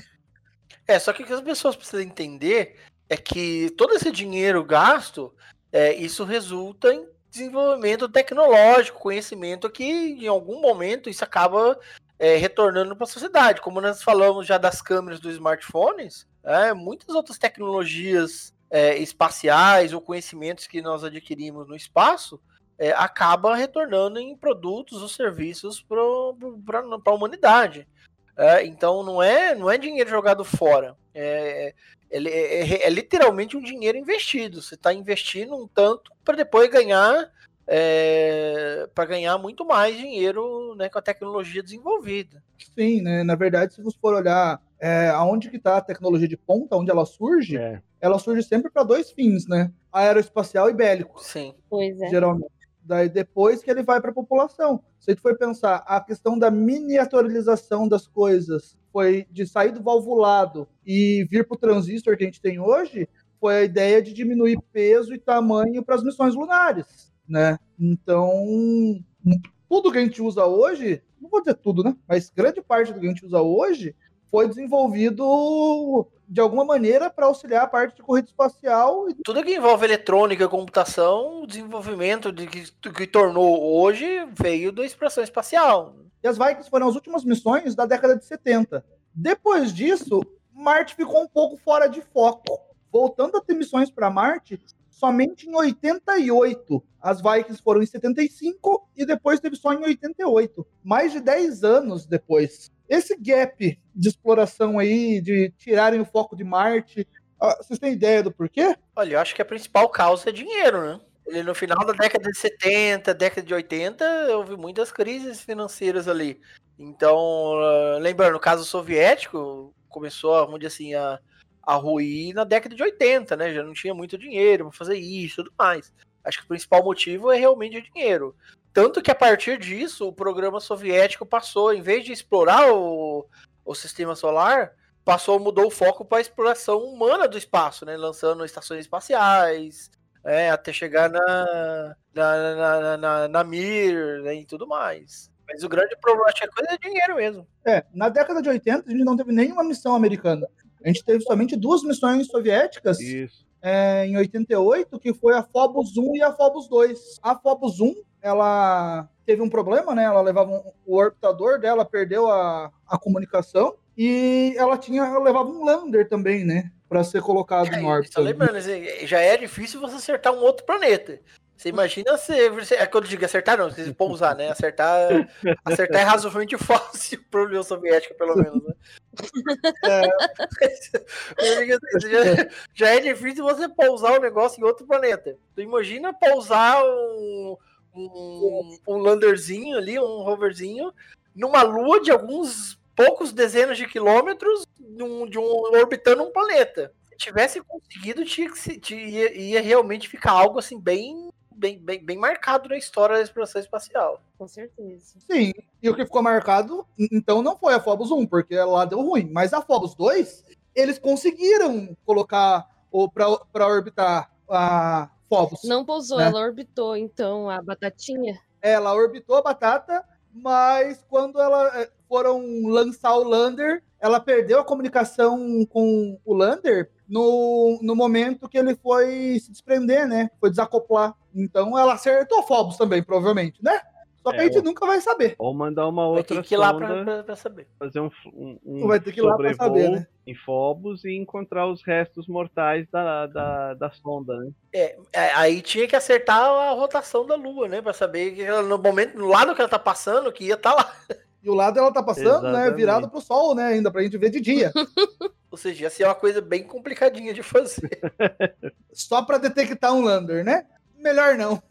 É, só que o que as pessoas precisam entender é que todo esse dinheiro gasto, é, isso resulta em desenvolvimento tecnológico, conhecimento que em algum momento isso acaba é, retornando para a sociedade. Como nós falamos já das câmeras dos smartphones, é, muitas outras tecnologias é, espaciais ou conhecimentos que nós adquirimos no espaço é, acaba retornando em produtos ou serviços para a humanidade. É, então não é, não é dinheiro jogado fora. É, é, é, é literalmente um dinheiro investido. Você está investindo um tanto para depois ganhar é, para ganhar muito mais dinheiro né, com a tecnologia desenvolvida. Sim, né? Na verdade, se você for olhar é, aonde que está a tecnologia de ponta, onde ela surge, é. ela surge sempre para dois fins, né? Aeroespacial e bélico. Sim. Pois é. Geralmente. Daí depois que ele vai para a população. Se a gente for pensar, a questão da miniaturização das coisas foi de sair do valvulado e vir para o transistor que a gente tem hoje, foi a ideia de diminuir peso e tamanho para as missões lunares né? Então, tudo que a gente usa hoje, não vou dizer tudo, né? Mas grande parte do que a gente usa hoje foi desenvolvido de alguma maneira para auxiliar a parte de corrida espacial. Tudo que envolve eletrônica, computação, desenvolvimento de que, que tornou hoje veio da exploração espacial. E as Vikings foram as últimas missões da década de 70. Depois disso, Marte ficou um pouco fora de foco. Voltando a ter missões para Marte, somente em 88. As Vikings foram em 75 e depois teve só em 88. Mais de 10 anos depois. Esse gap de exploração aí, de tirarem o foco de Marte, ah, vocês têm ideia do porquê? Olha, eu acho que a principal causa é dinheiro, né? Ele, no final da década de 70, década de 80, houve muitas crises financeiras ali. Então, ah, lembrando, no caso soviético, começou, vamos dizer assim, a, a ruir na década de 80, né? Já não tinha muito dinheiro para fazer isso e tudo mais. Acho que o principal motivo é realmente o dinheiro. Tanto que a partir disso, o programa soviético passou, em vez de explorar o, o sistema solar, passou, mudou o foco para a exploração humana do espaço, né? Lançando estações espaciais, é, até chegar na, na, na, na, na Mir né, e tudo mais. Mas o grande problema, a coisa é dinheiro mesmo. É, na década de 80, a gente não teve nenhuma missão americana. A gente teve somente duas missões soviéticas é, em 88, que foi a Phobos 1 e a Phobos 2. A Phobos 1, ela teve um problema, né? Ela levava um, o orbitador dela perdeu a, a comunicação e ela tinha ela levava um lander também, né? Para ser colocado é, em órbita. lembrando, assim, já é difícil você acertar um outro planeta. Você imagina se. É quando eu digo acertar, não, você pousar, né? Acertar, acertar é razoavelmente [LAUGHS] fácil para a União Soviética, pelo menos, né? É. [LAUGHS] já, já, é difícil você pousar o um negócio em outro planeta. Então, imagina pousar um, um, um landerzinho ali, um roverzinho, numa lua de alguns poucos dezenas de quilômetros, de um, orbitando um planeta. Se tivesse conseguido, tinha, tinha, ia realmente ficar algo assim bem bem, bem, bem marcado na história da exploração espacial. Com certeza. Sim, e o que ficou marcado, então não foi a Phobos 1, porque lá deu ruim, mas a Phobos 2, eles conseguiram colocar ou para orbitar a Phobos. Não pousou, né? ela orbitou então a batatinha. Ela orbitou a batata, mas quando ela eh, foram lançar o lander, ela perdeu a comunicação com o lander no, no momento que ele foi se desprender, né? Foi desacoplar. Então ela acertou Phobos também, provavelmente, né? Só que é, a gente nunca vai saber. Ou mandar uma outra vai ter que ir lá pra, pra, pra, saber. Fazer um, um, um vai ter que ir lá pra saber, né? em Phobos e encontrar os restos mortais da, da, da sonda, né? É, é, aí tinha que acertar a rotação da Lua, né? Pra saber que ela, no momento, no lado que ela tá passando, que ia estar tá lá. E o lado ela tá passando, né, Exatamente. né? Virado pro sol, né? Ainda pra gente ver de dia. [LAUGHS] Ou seja, ia ser uma coisa bem complicadinha de fazer. [LAUGHS] Só para detectar um lander, né? melhor não.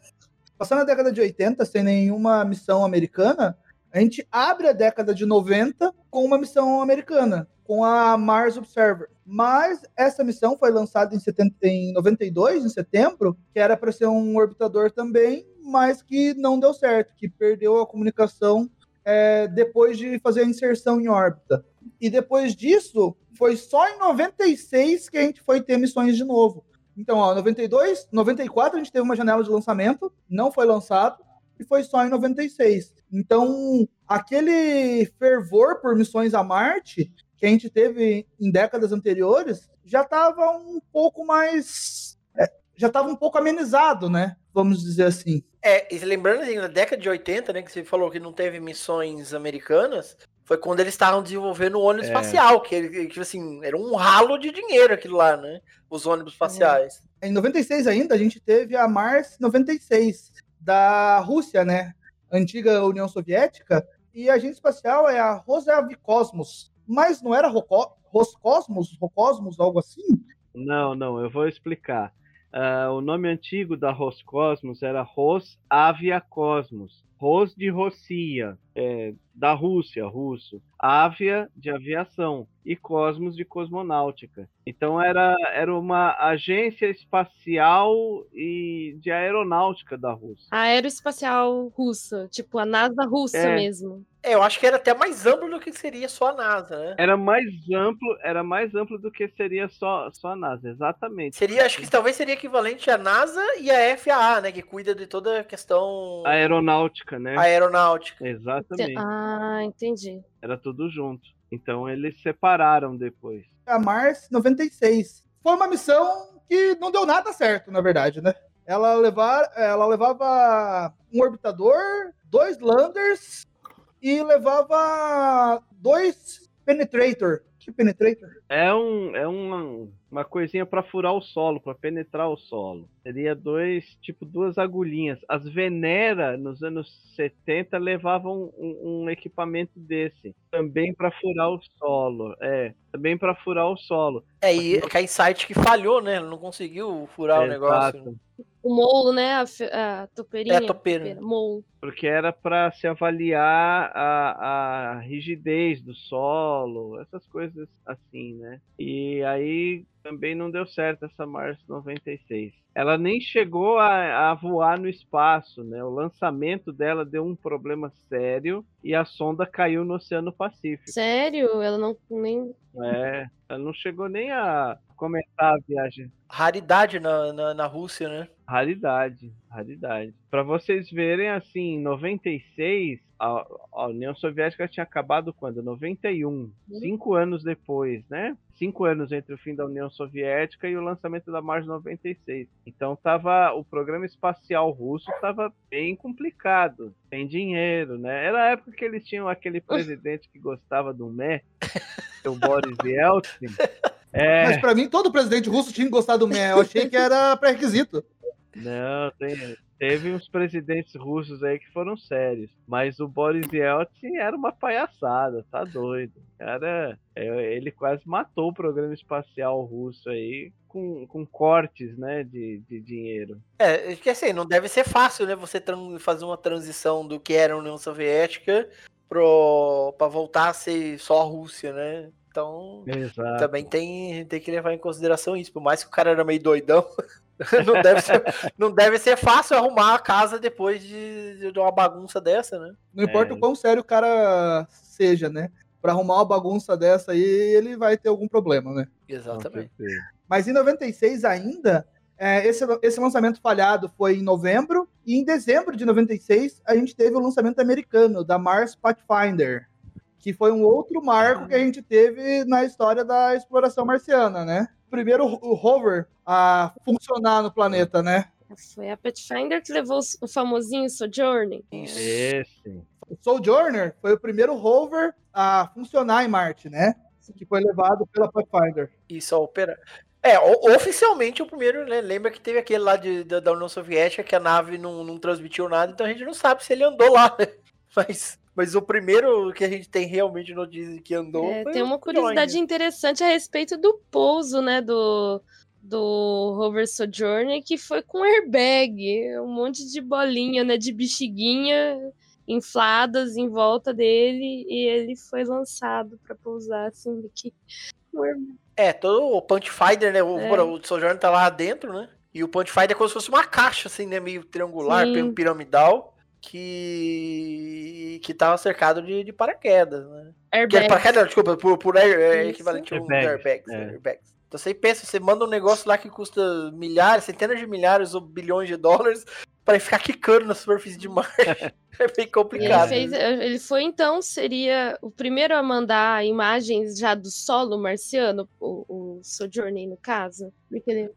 Passando a década de 80 sem nenhuma missão americana, a gente abre a década de 90 com uma missão americana, com a Mars Observer. Mas essa missão foi lançada em, 70, em 92, em setembro, que era para ser um orbitador também, mas que não deu certo, que perdeu a comunicação é, depois de fazer a inserção em órbita. E depois disso, foi só em 96 que a gente foi ter missões de novo. Então, ó, 92, 94 a gente teve uma janela de lançamento, não foi lançado, e foi só em 96. Então, aquele fervor por missões a Marte que a gente teve em décadas anteriores já estava um pouco mais. É, já estava um pouco amenizado, né? Vamos dizer assim. É, lembrando assim, na década de 80, né, que você falou que não teve missões americanas, foi quando eles estavam desenvolvendo o ônibus é. espacial, que, que assim, era um ralo de dinheiro aquilo lá, né? Os ônibus espaciais. Em 96 ainda, a gente teve a Mars 96, da Rússia, né? Antiga União Soviética, e a agente espacial é a Rosavicosmos, mas não era Roscosmos, Rocosmos, algo assim? Não, não, eu vou explicar. Uh, o nome antigo da Roscosmos era Rosaviacosmos. Ros de Rossia, é, da Rússia, russo. Avia de aviação e Cosmos de cosmonáutica. Então era, era uma agência espacial e de aeronáutica da Rússia. Aeroespacial russa, tipo a NASA russa é. mesmo. É, eu acho que era até mais amplo do que seria só a NASA, né? Era mais amplo, era mais amplo do que seria só, só a NASA, exatamente. Seria, acho que talvez seria equivalente à NASA e à FAA, né? Que cuida de toda a questão. Aeronáutica, né? Aeronáutica. Exatamente. Ah, entendi. Era tudo junto. Então eles separaram depois. A Mars 96. Foi uma missão que não deu nada certo, na verdade, né? Ela, levar, ela levava um orbitador, dois landers e levava dois Penetrator. Que Penetrator? É, um, é uma, uma coisinha para furar o solo, para penetrar o solo. Seria dois, tipo, duas agulhinhas. As Venera, nos anos 70, levavam um, um equipamento desse. Também para furar o solo. É, também para furar o solo. É, e é a Insight que falhou, né? Não conseguiu furar é, o negócio. Exato. O molo, né? A, a topeirinha. É, a topeira. Molo. Porque era para se avaliar a, a rigidez do solo, essas coisas assim, né? E aí também não deu certo essa Mars 96. Ela nem chegou a, a, voar no espaço, né? O lançamento dela deu um problema sério e a sonda caiu no Oceano Pacífico. Sério? Ela não nem. É, ela não chegou nem a comentar a viagem. Raridade na, na, na Rússia, né? Raridade, raridade. Para vocês verem, assim, em 96, a, a, União Soviética tinha acabado quando? 91. Uhum. Cinco anos depois, né? Cinco anos entre o fim da União Soviética e o lançamento da Mars 96. Então tava o programa espacial russo estava bem complicado, sem dinheiro, né? Era a época que eles tinham aquele presidente que gostava do Mé, o [LAUGHS] Boris Yeltsin. [LAUGHS] É... Mas para mim todo presidente russo tinha gostado do Mé. Eu achei que era pré-requisito. Não, tem, teve uns presidentes russos aí que foram sérios, mas o Boris Yeltsin era uma palhaçada, tá doido. Cara, é, ele quase matou o programa espacial russo aí com, com cortes, né, de, de dinheiro. É, que assim, não deve ser fácil, né, você fazer uma transição do que era a União Soviética para voltar a ser só a Rússia, né? Então, Exato. também tem, tem que levar em consideração isso. Por mais que o cara era meio doidão, [LAUGHS] [LAUGHS] não, deve ser, não deve ser fácil arrumar a casa depois de, de uma bagunça dessa, né? Não importa é. o quão sério o cara seja, né? Para arrumar uma bagunça dessa aí, ele vai ter algum problema, né? Exatamente. Mas em 96 ainda, é, esse, esse lançamento falhado foi em novembro, e em dezembro de 96 a gente teve o lançamento americano da Mars Pathfinder, que foi um outro marco que a gente teve na história da exploração marciana, né? Primeiro o rover a funcionar no planeta, né? Foi a Pathfinder que levou o famosinho Sojourner. Esse. O Sojourner foi o primeiro rover a funcionar em Marte, né? Que foi levado pela Pathfinder. Isso, a opera. É, oficialmente o primeiro, né? Lembra que teve aquele lá de, da, da União Soviética que a nave não, não transmitiu nada, então a gente não sabe se ele andou lá, né? [LAUGHS] Mas mas o primeiro que a gente tem realmente notícia que andou. É, tem uma curiosidade interessante a respeito do pouso, né? Do, do rover Sojourner que foi com airbag, um monte de bolinha, né, de bexiguinha infladas em volta dele e ele foi lançado para pousar assim aqui. É, todo o Punch Finder, né? O, É. o Sojourner tá lá dentro, né? E o Punch Finder é como se fosse uma caixa, assim, né? Meio triangular, Sim. meio piramidal, que que tava cercado de, de paraquedas, né? Que é Airbag. paraquedas, desculpa, por, por air, é equivalente a um Airbags, airbags. é. airbags. Então você pensa, você manda um negócio lá que custa milhares, centenas de milhares ou bilhões de dólares para ficar quicando na superfície de Marte. [LAUGHS] é bem E ele, complicado. fez, ele foi, então, seria o primeiro a mandar imagens já do solo marciano, o, o Sojourner, no caso. Porque ele...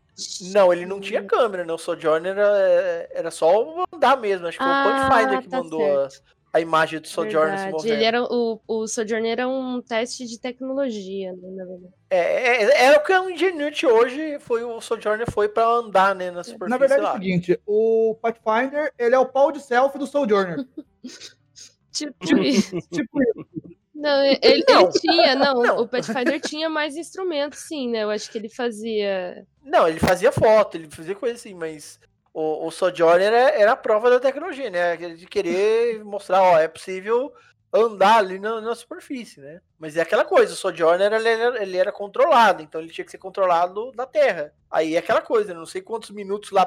Não, ele não tinha câmera, né? O Sojourner era, era só andar mesmo. Acho que foi o Punchfinder que tá mandou a, a imagem do Sojourner se Verdade. movendo. Ele era, o, o Sojourner era um teste de tecnologia, né, na verdade. É, é, é o que o Ingenuity hoje foi, o Sojourner foi pra andar, né, na superfície Na verdade é lá. o seguinte, o Pathfinder, ele é o pau de selfie do Sojourner. [LAUGHS] Tipo, isso. [LAUGHS] tipo isso. Não, ele, ele Não. tinha, não, Não. o Pathfinder tinha mais instrumentos, sim, né? Eu acho que ele fazia. Não, ele fazia foto, ele fazia coisa assim, mas o, o Sojourner era, era a prova da tecnologia, né? De querer [LAUGHS] mostrar, ó, é possível andar ali na, na superfície, né? Mas é aquela coisa, o Sojourner ele era, ele era controlado, então ele tinha que ser controlado da Terra. Aí é aquela coisa, não sei quantos minutos lá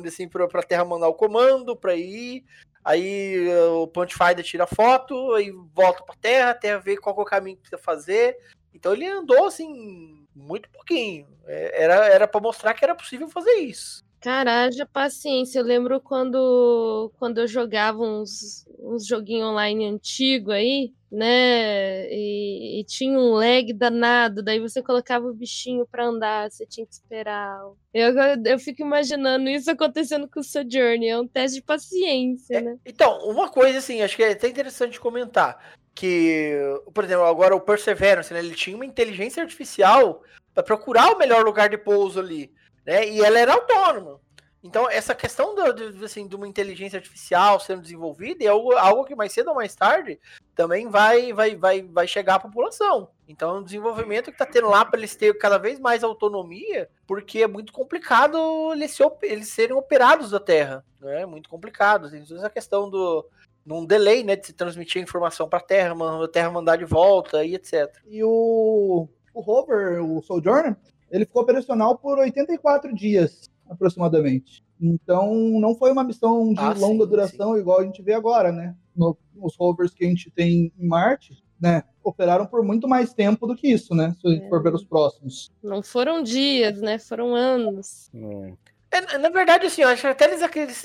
dizer assim, pra, pra Terra mandar o comando pra ir. Aí o Punchfinder tira a foto, aí volta pra Terra, a Terra vê qual é o caminho que precisa fazer. Então ele andou assim, muito pouquinho. É, Era, era para mostrar que era possível fazer isso. Cara, haja paciência. Eu lembro quando, quando eu jogava uns, uns joguinhos online antigo aí, né? E, e tinha um lag danado. Daí você colocava o bichinho pra andar, você tinha que esperar. Eu, eu fico imaginando isso acontecendo com o Sojourner. É um teste de paciência, né? Então, uma coisa assim, acho que é até interessante comentar. Que, por exemplo, agora o Perseverance, né, ele tinha uma inteligência artificial para procurar o melhor lugar de pouso ali, né? E ela era autônoma. Então, essa questão do, do- assim, de uma inteligência artificial sendo desenvolvida é algo, algo que mais cedo ou mais tarde também vai, vai, vai, vai chegar à população. Então, é um desenvolvimento que está tendo lá para eles terem cada vez mais autonomia, porque é muito complicado eles, se eles serem operados da Terra. Né? É muito complicado. Tem toda essa questão do num delay, né, de se transmitir a informação para a Terra, a Terra mandar de volta e etc. E o, o rover, o Sojourner, ele ficou operacional por 84 dias, aproximadamente. Então, não foi uma missão de Ah, longa sim, duração, igual a gente vê agora, né? No- nos rovers que a gente tem em Marte, né? Operaram por muito mais tempo do que isso, né? Se a gente for ver os próximos. Não foram dias, né? Foram anos. É, na verdade, assim, eu acho que até eles, eles,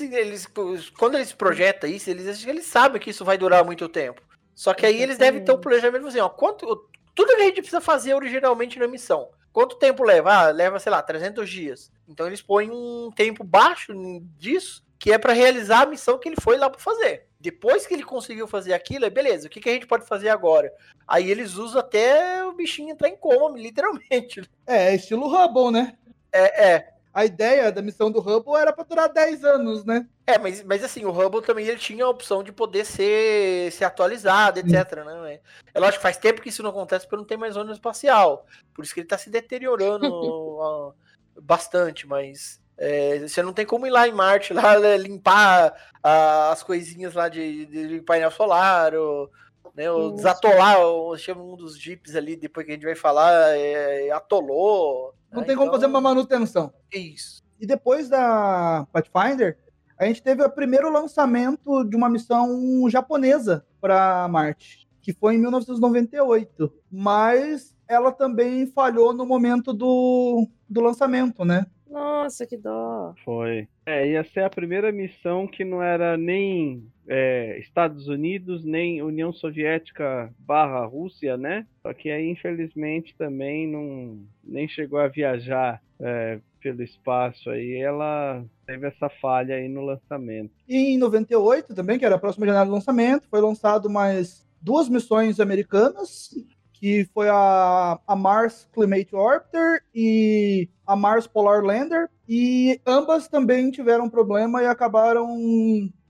eles- quando eles projetam isso, eles, acho que eles sabem que isso vai durar muito tempo. Só que aí eles devem ter um planejamento assim, ó, quanto, tudo que a gente precisa fazer originalmente na missão. Quanto tempo leva? Ah, leva, sei lá, 300 dias. Então eles põem um tempo baixo disso, que é para realizar a missão que ele foi lá para fazer. Depois que ele conseguiu fazer aquilo, é beleza, o que, que a gente pode fazer agora? Aí eles usam até o bichinho entrar em coma, [LAUGHS] literalmente. É, é estilo Hubble, né? É, é. A ideia da missão do Hubble era para durar 10 anos, né? É, mas, mas assim, o Hubble também ele tinha a opção de poder ser, ser atualizado, etc. Né? É lógico que faz tempo que isso não acontece porque não tem mais ônibus espacial. Por isso que ele está se deteriorando [LAUGHS] bastante, mas é, você não tem como ir lá em Marte, lá né, [LAUGHS] limpar ah, as coisinhas lá de, de- de painel solar, ou, né, ou Isso. desatolar, chama um dos jeeps ali, depois que a gente vai falar, é, atolou. Não né? tem como Então, fazer uma manutenção. Isso. E depois da Pathfinder, a gente teve o primeiro lançamento de uma missão japonesa para Marte, que foi em 1998. Mas ela também falhou no momento do, do lançamento, né? Nossa, que dó. Foi. É, ia ser a primeira missão que não era nem é, Estados Unidos, nem União Soviética barra Rússia, né? Só que aí, infelizmente, também não nem chegou a viajar é, pelo espaço aí. Ela teve essa falha aí no lançamento. E em 98 também, que era a próxima janela de lançamento, foi lançado mais duas missões americanas, que foi a, a Mars Climate Orbiter e a Mars Polar Lander, e ambas também tiveram problema e acabaram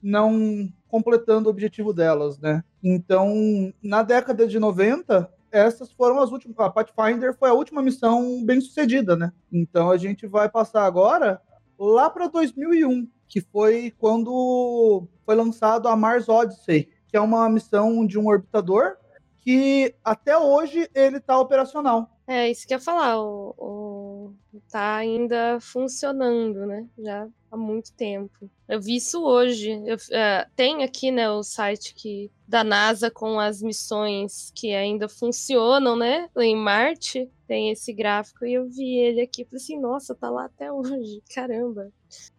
não completando o objetivo delas, né? Então, na década de 90, essas foram as últimas. A Pathfinder foi a última missão bem sucedida, né? Então a gente vai passar agora lá para 2001, que foi quando foi lançado a Mars Odyssey, que é uma missão de um orbitador que até hoje ele está operacional. É, isso que eu ia falar, o, o, tá ainda funcionando, né? Já há muito tempo. Eu vi isso hoje. Eu, é, tem aqui, né, o site que, da NASA com as missões que ainda funcionam, né? Em Marte, tem esse gráfico e eu vi ele aqui. Falei assim, nossa, tá lá até [LAUGHS] hoje. Caramba.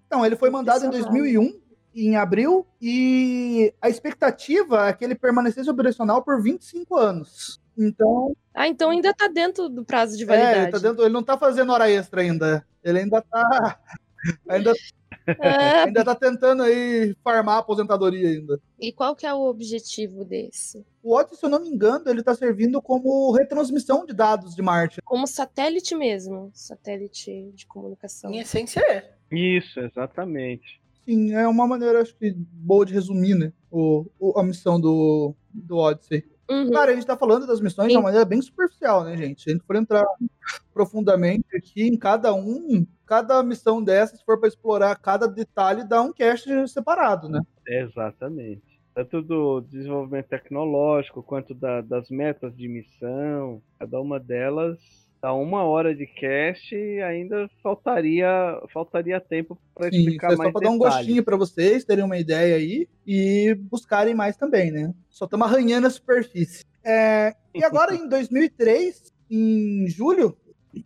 Então, ele foi mandado em 2001, em abril, e a expectativa é que ele permanecesse operacional por 25 anos. Então. Ah, então ainda tá dentro do prazo de validade. É, ele, tá dentro, ele não tá fazendo hora extra ainda. Ele ainda tá. [LAUGHS] Ainda, é. ainda tá tentando aí farmar a aposentadoria ainda. E qual que é o objetivo desse? O Odyssey, se eu não me engano, ele tá servindo como retransmissão de dados de Marte. Como satélite mesmo. Satélite de comunicação. Em essência é. Isso, exatamente. Sim, é uma maneira, acho que, boa de resumir, né? O, o a missão do, do Odyssey. Uhum. Cara, a gente tá falando das missões Sim. de uma maneira bem superficial, né, gente? Se a gente for entrar profundamente aqui em cada um, cada missão dessas, se for para explorar cada detalhe, dá um cast separado, né? Exatamente. Tanto do desenvolvimento tecnológico quanto da, das metas de missão, cada uma delas dá uma hora de cast e ainda faltaria faltaria tempo para explicar Sim, é mais. Só para dar um gostinho para vocês terem uma ideia aí e buscarem mais também, né? Só estamos arranhando a superfície. É, e agora em [LAUGHS] 2003, em julho,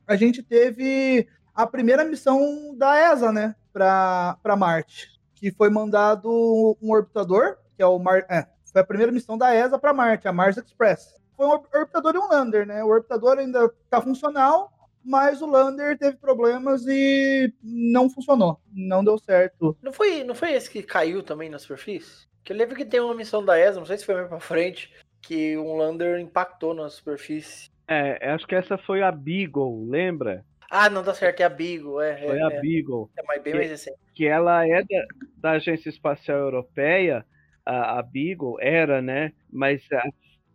a gente teve a primeira missão da ESA, né, para Marte, que foi mandado um orbitador, que é o Mar, é, foi a primeira missão da ESA para Marte, a Mars Express foi um orbitador e um lander, né? O orbitador ainda está funcional, mas o lander teve problemas e não funcionou, não deu certo. Não foi, não foi esse que caiu também na superfície? Que eu lembro que tem uma missão da ESA, não sei se foi mais para frente, que um lander impactou na superfície. É, acho que essa foi a Beagle, lembra? Ah, não dá certo, é a Beagle, é. Foi é, a Beagle. É, mais bem que, mais recente. Que ela é da, da Agência Espacial Europeia, a, a Beagle era, né? Mas a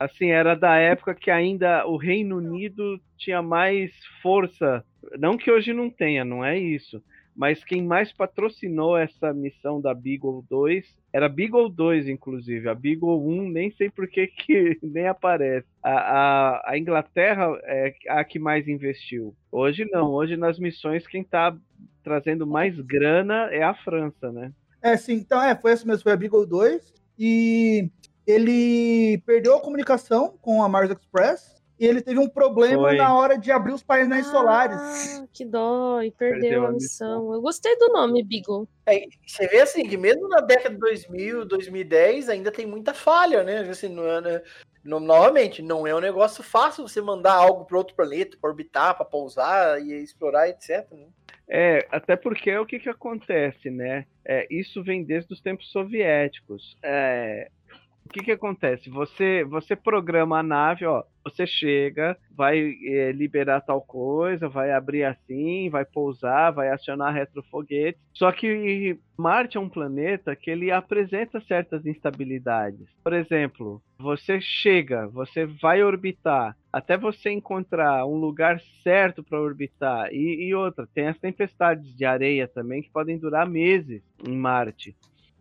assim, era da época que ainda o Reino Unido tinha mais força. Não que hoje não tenha, não é isso. Mas quem mais patrocinou essa missão da Beagle 2 era Beagle 2, inclusive. A Beagle 1, nem sei por que, que [LAUGHS] nem aparece. A, a, a, Inglaterra é a que mais investiu. Hoje não. Hoje nas missões, quem está trazendo mais grana é a França, né? É, sim. Então, é, foi essa mesmo. Foi a Beagle 2. E ele perdeu a comunicação com a Mars Express e ele teve um problema Foi. na hora de abrir os painéis ah, solares. Que dó, e perdeu, perdeu a, missão. missão. Eu gostei do nome, Beagle. É, você vê assim, que mesmo na década de 2000, 2010, ainda tem muita falha, né? Assim, não é, né? novamente, não é um negócio fácil você mandar algo para outro planeta, para orbitar, para pousar e explorar, etc. Né? É, até porque o que, que acontece, né? É, isso vem desde os tempos soviéticos. É, o que que acontece? Você você programa a nave, ó, você chega, vai é, liberar tal coisa, vai abrir assim, vai pousar, vai acionar retrofoguete. Só que Marte é um planeta que ele apresenta certas instabilidades. Por exemplo, você chega, você vai orbitar, até você encontrar um lugar certo para orbitar. E, e outra, tem as tempestades de areia também que podem durar meses em Marte.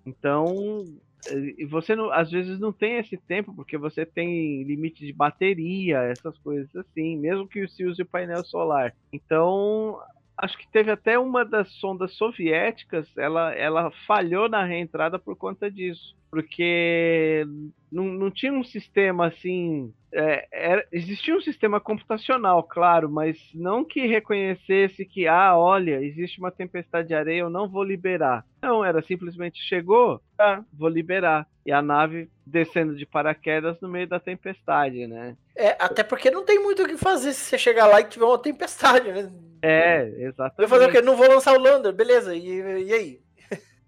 Então, e você não, às vezes não tem esse tempo porque você tem limite de bateria, essas coisas assim, mesmo que se use o painel solar. Então, acho que teve até uma das sondas soviéticas, ela, ela falhou na reentrada por conta disso, porque não, não tinha um sistema assim é, era, existia um sistema computacional, claro, mas não que reconhecesse que, ah, olha, existe uma tempestade de areia, eu não vou liberar. Não, era simplesmente chegou, tá, vou liberar. E a nave descendo de paraquedas no meio da tempestade, né? É, até porque não tem muito o que fazer se você chegar lá e tiver uma tempestade, né? É, exatamente. Vai fazer o quê? Não vou lançar o Lander, beleza, e, e aí?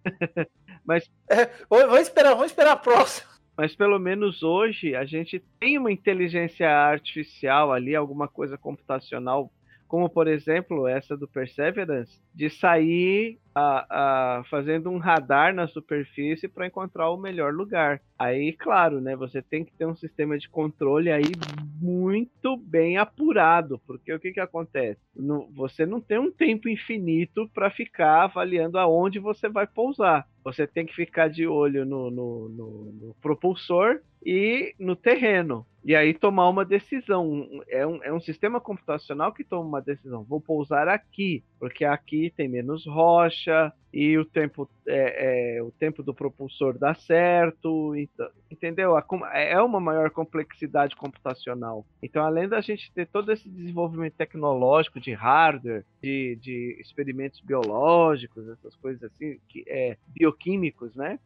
[LAUGHS] mas. É, vamos esperar, vamos esperar a próxima mas pelo menos hoje a gente tem uma inteligência artificial ali, alguma coisa computacional como por exemplo essa do Perseverance, de sair a, a, fazendo um radar na superfície para encontrar o melhor lugar. Aí, claro, né, você tem que ter um sistema de controle aí muito bem apurado, porque o que, que acontece? No, você não tem um tempo infinito para ficar avaliando aonde você vai pousar. Você tem que ficar de olho no, no, no, no propulsor e no terreno. E aí tomar uma decisão. É um, é um sistema computacional que toma uma decisão. Vou pousar aqui, porque aqui tem menos rocha e o tempo, é, é o tempo do propulsor dá certo. Então, entendeu? É uma maior complexidade computacional. Então, além da gente ter todo esse desenvolvimento tecnológico de hardware, de, de experimentos biológicos, essas coisas assim, que, é, bioquímicos, né?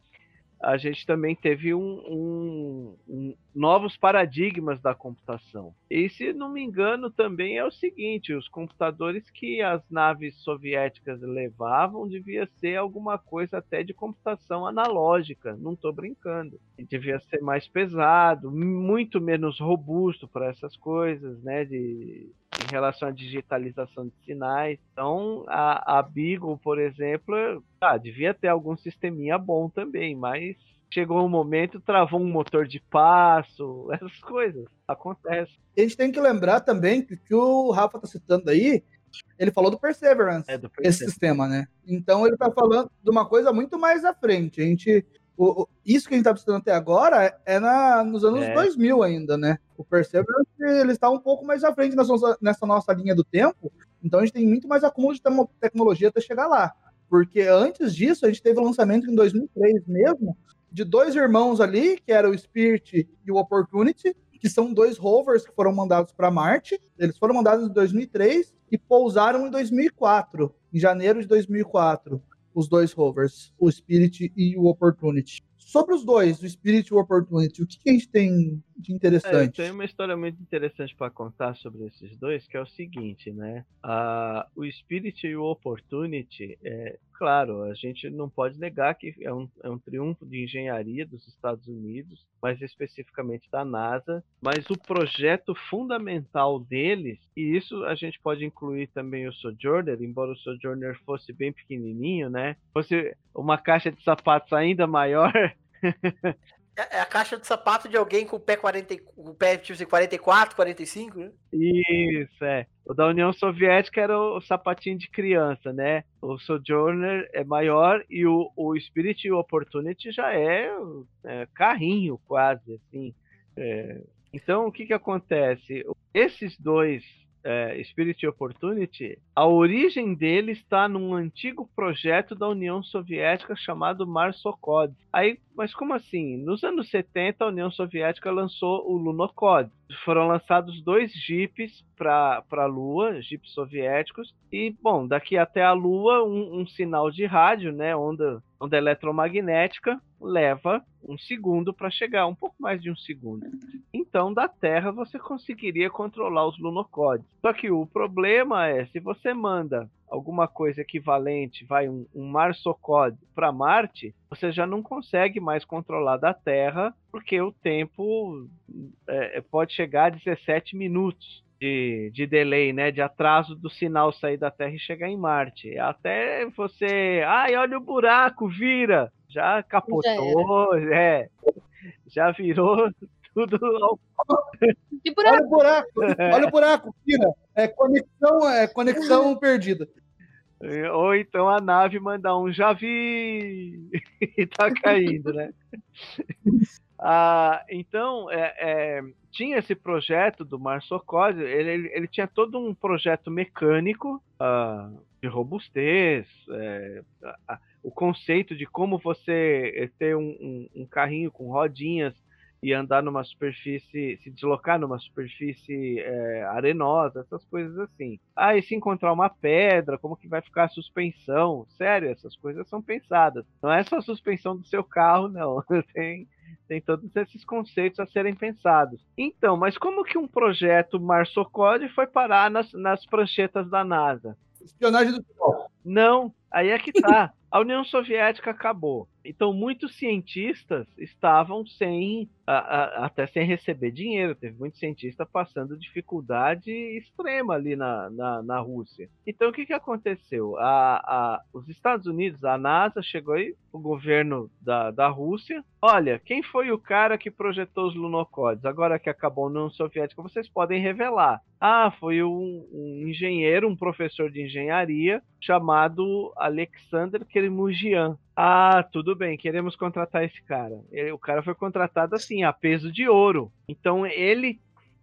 A gente também teve um, um, um, novos paradigmas da computação. E se não me engano, também é o seguinte: os computadores que as naves soviéticas levavam devia ser alguma coisa até de computação analógica. Não estou brincando. E devia ser mais pesado, muito menos robusto para essas coisas, né? De, em relação à digitalização de sinais. Então, a, a Beagle, por exemplo, ah, devia ter algum sisteminha bom também, mas chegou um momento, travou um motor de passo, [LAUGHS] essas coisas. Acontece. A gente tem que lembrar também que, que o Rafa está citando aí, ele falou do Perseverance, é, do Perseverance, esse sistema, né? Então ele está falando de uma coisa muito mais à frente. A gente o, o, isso que a gente está precisando até agora é na, nos anos é. 2000 ainda, né? O Perseverance, ele está um pouco mais à frente nessa, nessa nossa linha do tempo, então a gente tem muito mais acúmulo de tecnologia até chegar lá. Porque antes disso, a gente teve o lançamento em 2003 mesmo, de dois irmãos ali, que era o Spirit e o Opportunity, que são dois rovers que foram mandados para Marte. Eles foram mandados em 2003 e pousaram em 2004, em janeiro de 2004 os dois rovers, o Spirit e o Opportunity. Sobre os dois, o Spirit e o Opportunity, o que, que a gente tem de interessante? É, tem uma história muito interessante para contar sobre esses dois, que é o seguinte, né? Uh, o Spirit e o Opportunity, é, claro, a gente não pode negar que é um, é um triunfo de engenharia dos Estados Unidos, mais especificamente da NASA, mas o projeto fundamental deles, e isso a gente pode incluir também o Sojourner, embora o Sojourner fosse bem pequenininho, né? Fosse uma caixa de sapatos ainda maior. [LAUGHS] É, é a caixa de sapato de alguém com o pé, 40, com o pé tipo assim, 44, 45, né? Isso, é. O da União Soviética era o sapatinho de criança, né? O Sojourner é maior e o, o Spirit e o Opportunity já é, é carrinho, quase, assim. É. Então, o que que acontece? Esses dois é, Spirit Opportunity, a origem dele está num antigo projeto da União Soviética chamado Marsocod. Aí, mas como assim? Nos anos 70, a União Soviética lançou o Lunokhod. Foram lançados dois jipes para a Lua, jipes soviéticos, e, bom, daqui até a Lua, um, um sinal de rádio, né, onda, onda eletromagnética, leva um segundo para chegar, um pouco mais de um segundo. Então, da Terra, você conseguiria controlar os lunocodes. Só que o problema é, se você manda alguma coisa equivalente, vai um, um marsocode para Marte, você já não consegue mais controlar da Terra, porque o tempo é, pode chegar a 17 minutos de, de delay, né? De atraso do sinal sair da Terra e chegar em Marte. Até você. Ai, olha o buraco, vira! Já capotou, já é. Já virou [LAUGHS] tudo ao... Olha o buraco, olha o buraco, vira. É conexão, é conexão [LAUGHS] perdida. Ou então a nave mandar um já vi [LAUGHS] e tá caindo, né? Ah, então, é, é, tinha esse projeto do Marsocode, ele, ele, ele, tinha todo um projeto mecânico uh, de robustez, é, a, o conceito de como você ter um, um, um, carrinho com rodinhas e andar numa superfície, se deslocar numa superfície é, arenosa, essas coisas assim. Ah, e se encontrar uma pedra, como que vai ficar a suspensão? Sério, essas coisas são pensadas. Não é só a suspensão do seu carro, não. [LAUGHS] Tem tem todos esses conceitos a serem pensados. Então, mas como que um projeto Marsocode foi parar nas, nas pranchetas da NASA? Espionagem do Não, aí é que tá. A União Soviética acabou. Então, muitos cientistas estavam sem, a, a, até sem receber dinheiro. Teve muitos cientistas passando dificuldade extrema ali na, na, na Rússia. Então, o que, que aconteceu? A, os Estados Unidos, a NASA, chegou aí, o governo da, da Rússia. Olha, quem foi o cara que projetou os lunocodes? Agora que acabou a União Soviética, vocês podem revelar. Ah, foi um, um engenheiro, um professor de engenharia chamado Alexander Kermugian. Ah, tudo bem, queremos contratar esse cara. Ele, o cara foi contratado assim, a peso de ouro. Então ele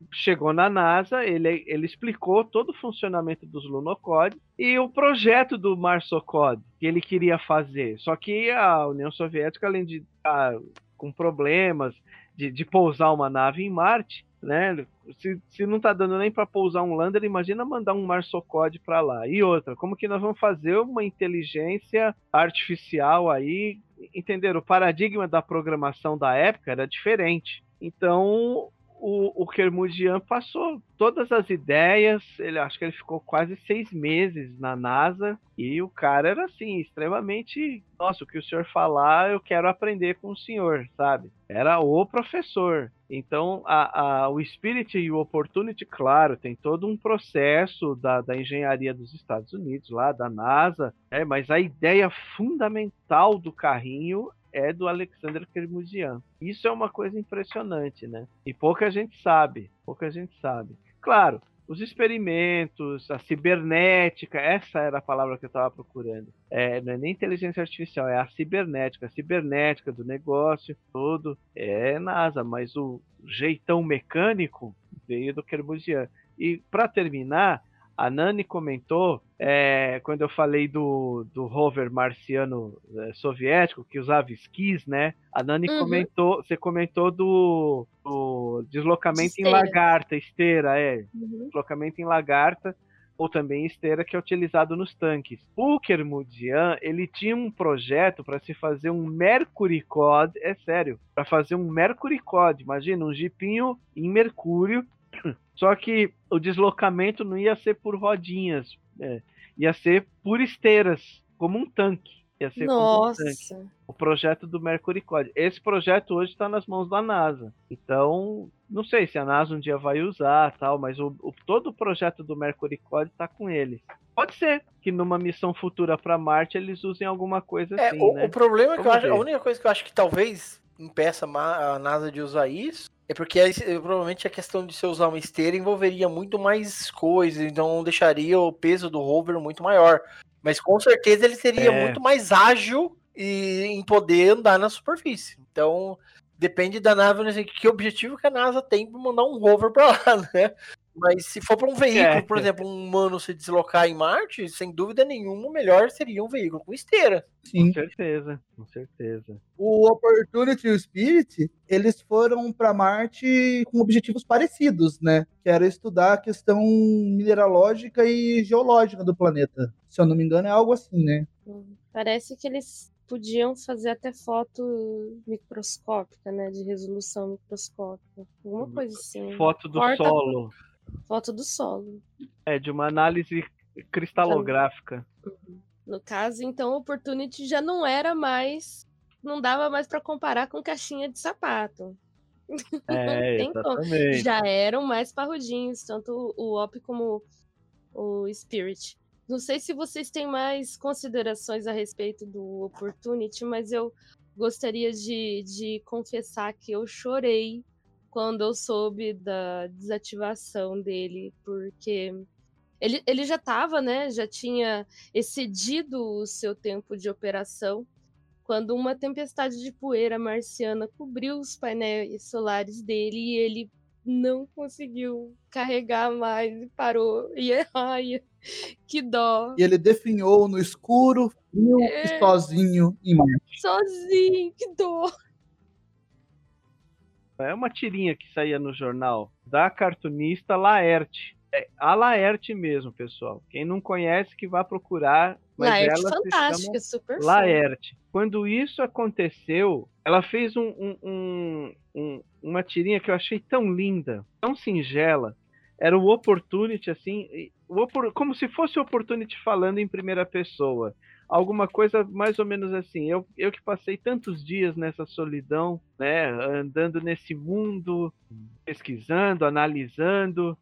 chegou na NASA, ele, ele explicou todo o funcionamento dos lunocodes e o projeto do Marsocode que ele queria fazer. Só que a União Soviética, além de estar com problemas de, de pousar uma nave em Marte, né? Se, se não está dando nem para pousar um lander, imagina mandar um marsocode para lá. E outra, como que nós vamos fazer uma inteligência artificial aí? Entenderam? O paradigma da programação da época era diferente. Então, o, o Kermudian passou todas as ideias. Ele acho que ele ficou quase seis meses na NASA e o cara era assim extremamente, nossa, o que o senhor falar eu quero aprender com o senhor, sabe? Era o professor. Então a, a, o Spirit e o Opportunity, claro, tem todo um processo da, da engenharia dos Estados Unidos lá, da NASA, é, mas a ideia fundamental do carrinho é do Alexander Kermusian. Isso é uma coisa impressionante, né? E pouca gente sabe, pouca gente sabe. Claro, os experimentos, a cibernética, essa era a palavra que eu estava procurando. É, não é nem inteligência artificial, é a cibernética, a cibernética do negócio todo é NASA, mas o jeitão mecânico veio do Kermusian. E para terminar, a Nani comentou, é, quando eu falei do, do rover marciano é, soviético, que usava esquis, né? A Nani uhum. comentou, você comentou do, do deslocamento em lagarta, esteira, é. Uhum. Deslocamento em lagarta, ou também esteira, que é utilizado nos tanques. O Kermudian, ele tinha um projeto para se fazer um Mercury Code, é sério, para fazer um Mercury Code, imagina, um jipinho em mercúrio, [CLEARS THROAT] só que o deslocamento não ia ser por rodinhas, é, ia ser por esteiras, como um tanque. Ia ser Nossa. como um tanque. O projeto do Mercury Code. Esse projeto hoje está nas mãos da NASA. Então, não sei se a NASA um dia vai usar, tal, mas o, o todo o projeto do Mercury Code está com eles. Pode ser que numa missão futura para Marte eles usem alguma coisa é, assim, o, né? O problema é que eu acho, a única coisa que eu acho que talvez impeça a NASA de usar isso é porque aí, provavelmente a questão de você usar uma esteira envolveria muito mais coisas, então deixaria o peso do rover muito maior. Mas com certeza ele seria é. muito mais ágil e em poder andar na superfície. Então depende da nave, não sei que objetivo que a NASA tem para mandar um rover para lá, [LAUGHS] né? Mas se for para um veículo, é. por exemplo, um humano se deslocar em Marte, sem dúvida nenhuma, o melhor seria um veículo com esteira. Sim. Com certeza, com certeza. O Opportunity e o Spirit, eles foram para Marte com objetivos parecidos, né? Que era estudar a questão mineralógica e geológica do planeta. Se eu não me engano, é algo assim, né? Parece que eles podiam fazer até foto microscópica, né? De resolução microscópica. Alguma coisa assim. Foto do Porta... solo. Foto do solo. É, de uma análise cristalográfica. Uhum. No caso, então, o Opportunity já não era mais. Não dava mais para comparar com caixinha de sapato. [LAUGHS] É, exatamente. Já eram mais parrudinhos, tanto o Op como o Spirit. Não sei se vocês têm mais considerações a respeito do Opportunity, mas eu gostaria de, de confessar que eu chorei quando eu soube da desativação dele, porque ele, ele já estava, né? Já tinha excedido o seu tempo de operação quando uma tempestade de poeira marciana cobriu os painéis solares dele e ele não conseguiu carregar mais e parou. E [LAUGHS] ai, que dó. E ele definhou no escuro, frio é... e sozinho em Marte. Sozinho, que dó. É uma tirinha que saía no jornal da cartunista Laerte. É a Laerte mesmo, pessoal. Quem não conhece, que vá procurar. Mas Laerte ela fantástica, super Laerte. Quando isso aconteceu, ela fez um, um, um, uma tirinha que eu achei tão linda, tão singela. Era o Opportunity, assim, como se fosse o Opportunity falando em primeira pessoa. Alguma coisa mais ou menos assim. Eu, eu que passei tantos dias nessa solidão, né, andando nesse mundo, pesquisando, analisando,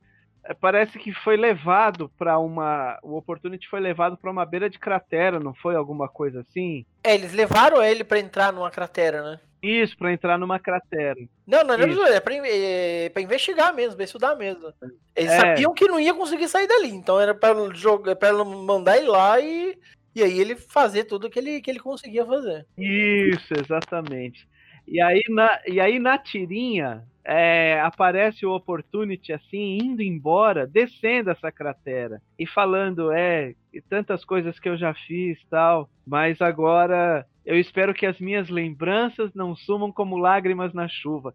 é, parece que foi levado para uma. O Opportunity foi levado para uma beira de cratera, não foi alguma coisa assim? É, eles levaram ele para entrar numa cratera, né? Isso, para entrar numa cratera. Não, não, não é pra, é pra investigar mesmo, pra estudar mesmo. Eles é. sabiam que não ia conseguir sair dali, então era pra mandar ele lá e, e aí ele fazer tudo que ele, que ele conseguia fazer. Isso, exatamente. E aí na, e aí na tirinha é, aparece o Opportunity assim, indo embora, descendo essa cratera e falando, é, tantas coisas que eu já fiz tal, mas agora eu espero que as minhas lembranças não sumam como lágrimas na chuva.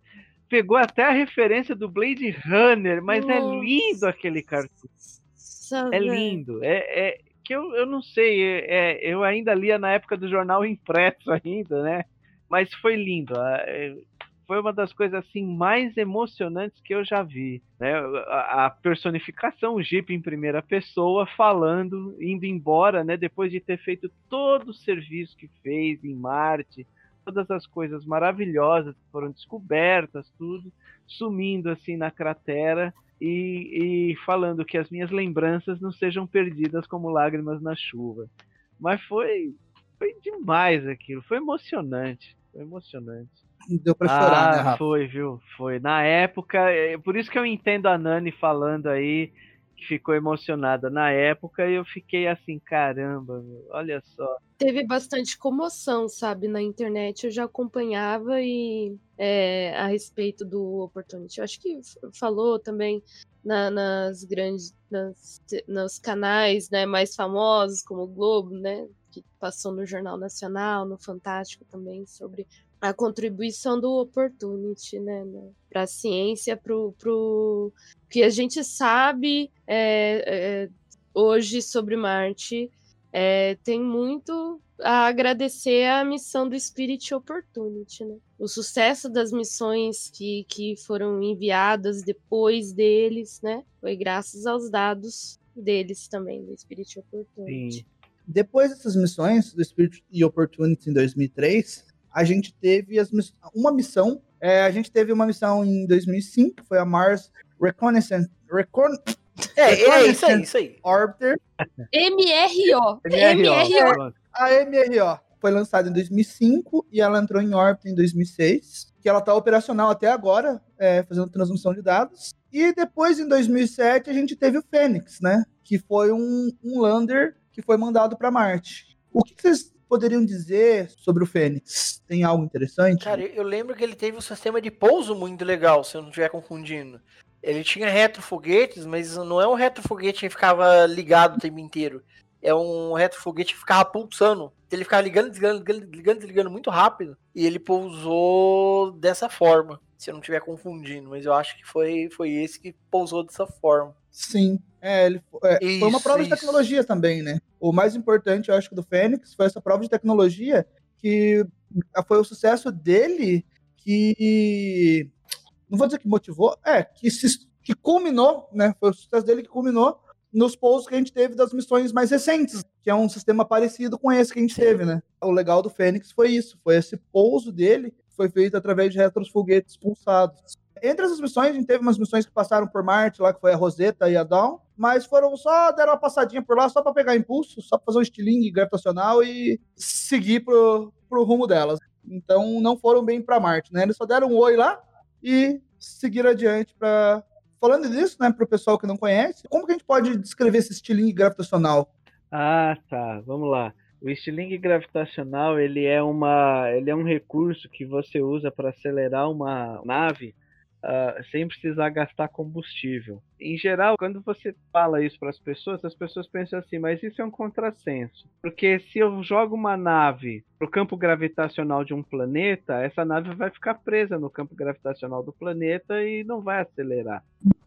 Pegou até a referência do Blade Runner, mas é Nossa. é lindo aquele cartoon. É lindo. É, é que eu, eu não sei, é, é, eu ainda lia na época do jornal [LAUGHS] impresso ainda, né? Mas foi lindo. É, foi uma das coisas assim mais emocionantes que eu já vi, né? A, personificação, o Jeep em primeira pessoa falando, indo embora, né? Depois de ter feito todo o serviço que fez em Marte, todas as coisas maravilhosas que foram descobertas, tudo sumindo assim na cratera e, e falando que as minhas lembranças não sejam perdidas como lágrimas na chuva. Mas foi foi demais aquilo, foi emocionante, foi emocionante deu pra chorar, ah, né, Rafa? Foi, viu? Foi. Na época, é, por isso que eu entendo a Nani falando aí ficou emocionada. Na época eu fiquei assim, caramba, olha só. Teve bastante comoção, sabe, na internet. Eu já acompanhava e é, a respeito do Opportunity. Eu acho que falou também na, nas grandes, nas, nos canais né, mais famosos, como o Globo, né? Que passou no Jornal Nacional, no Fantástico também, sobre a contribuição do Opportunity, né, né para a ciência, para o que a gente sabe é, é, hoje sobre Marte, é, tem muito a agradecer à missão do Spirit Opportunity, né? O sucesso das missões que, que foram enviadas depois deles, né? Foi graças aos dados deles também, do Spirit Opportunity. Sim. Depois dessas missões do Spirit Opportunity em 2003, a gente teve as, uma missão. É, a gente teve uma missão em 2005, foi a Mars Reconnaissance. Recon, é, é isso aí, isso aí. Orbiter. MRO. MRO. A MRO foi lançada em 2005 e ela entrou em órbita em 2006, que ela está operacional até agora, é, fazendo transmissão de dados. E depois, em 2007, a gente teve o Fênix, né? Que foi um, um lander que foi mandado para Marte. O que vocês poderiam dizer sobre o Fênix? Tem algo interessante? Cara, eu lembro que ele teve um sistema de pouso muito legal, se eu não estiver confundindo. Ele tinha retrofoguetes, mas não é um retrofoguete que ficava ligado o tempo inteiro. É um retrofoguete que ficava pulsando. Ele ficava ligando, desligando, ligando, desligando muito rápido. E ele pousou dessa forma. Se eu não estiver confundindo, mas eu acho que foi, foi esse que pousou dessa forma. Sim. É, ele, é, isso, foi uma prova isso. de tecnologia também, né? O mais importante, eu acho, do Fênix foi essa prova de tecnologia que foi o sucesso dele que. Não vou dizer que motivou, é, que, se, que culminou, né? Foi o sucesso dele que culminou nos pousos que a gente teve das missões mais recentes, que é um sistema parecido com esse que a gente teve, né? O legal do Fênix foi isso, foi esse pouso dele, foi feito através de retrofoguetes pulsados. Entre essas missões, a gente teve umas missões que passaram por Marte, lá que foi a Rosetta e a Dawn, mas foram só deram uma passadinha por lá, só para pegar impulso, só para fazer um estilingue gravitacional e seguir pro, pro rumo delas. Então não foram bem para Marte, né? Eles só deram um oi lá e seguiram adiante para Falando disso, né, para o pessoal que não conhece, como que a gente pode descrever esse estilingue gravitacional? Ah, tá. Vamos lá. O estilingue gravitacional ele é uma, ele é um recurso que você usa para acelerar uma nave uh, sem precisar gastar combustível. Em geral, quando você fala isso para as pessoas, as pessoas pensam assim, mas isso é um contrassenso. Porque se eu jogo uma nave para o campo gravitacional de um planeta, essa nave vai ficar presa no campo gravitacional do planeta e não vai acelerar.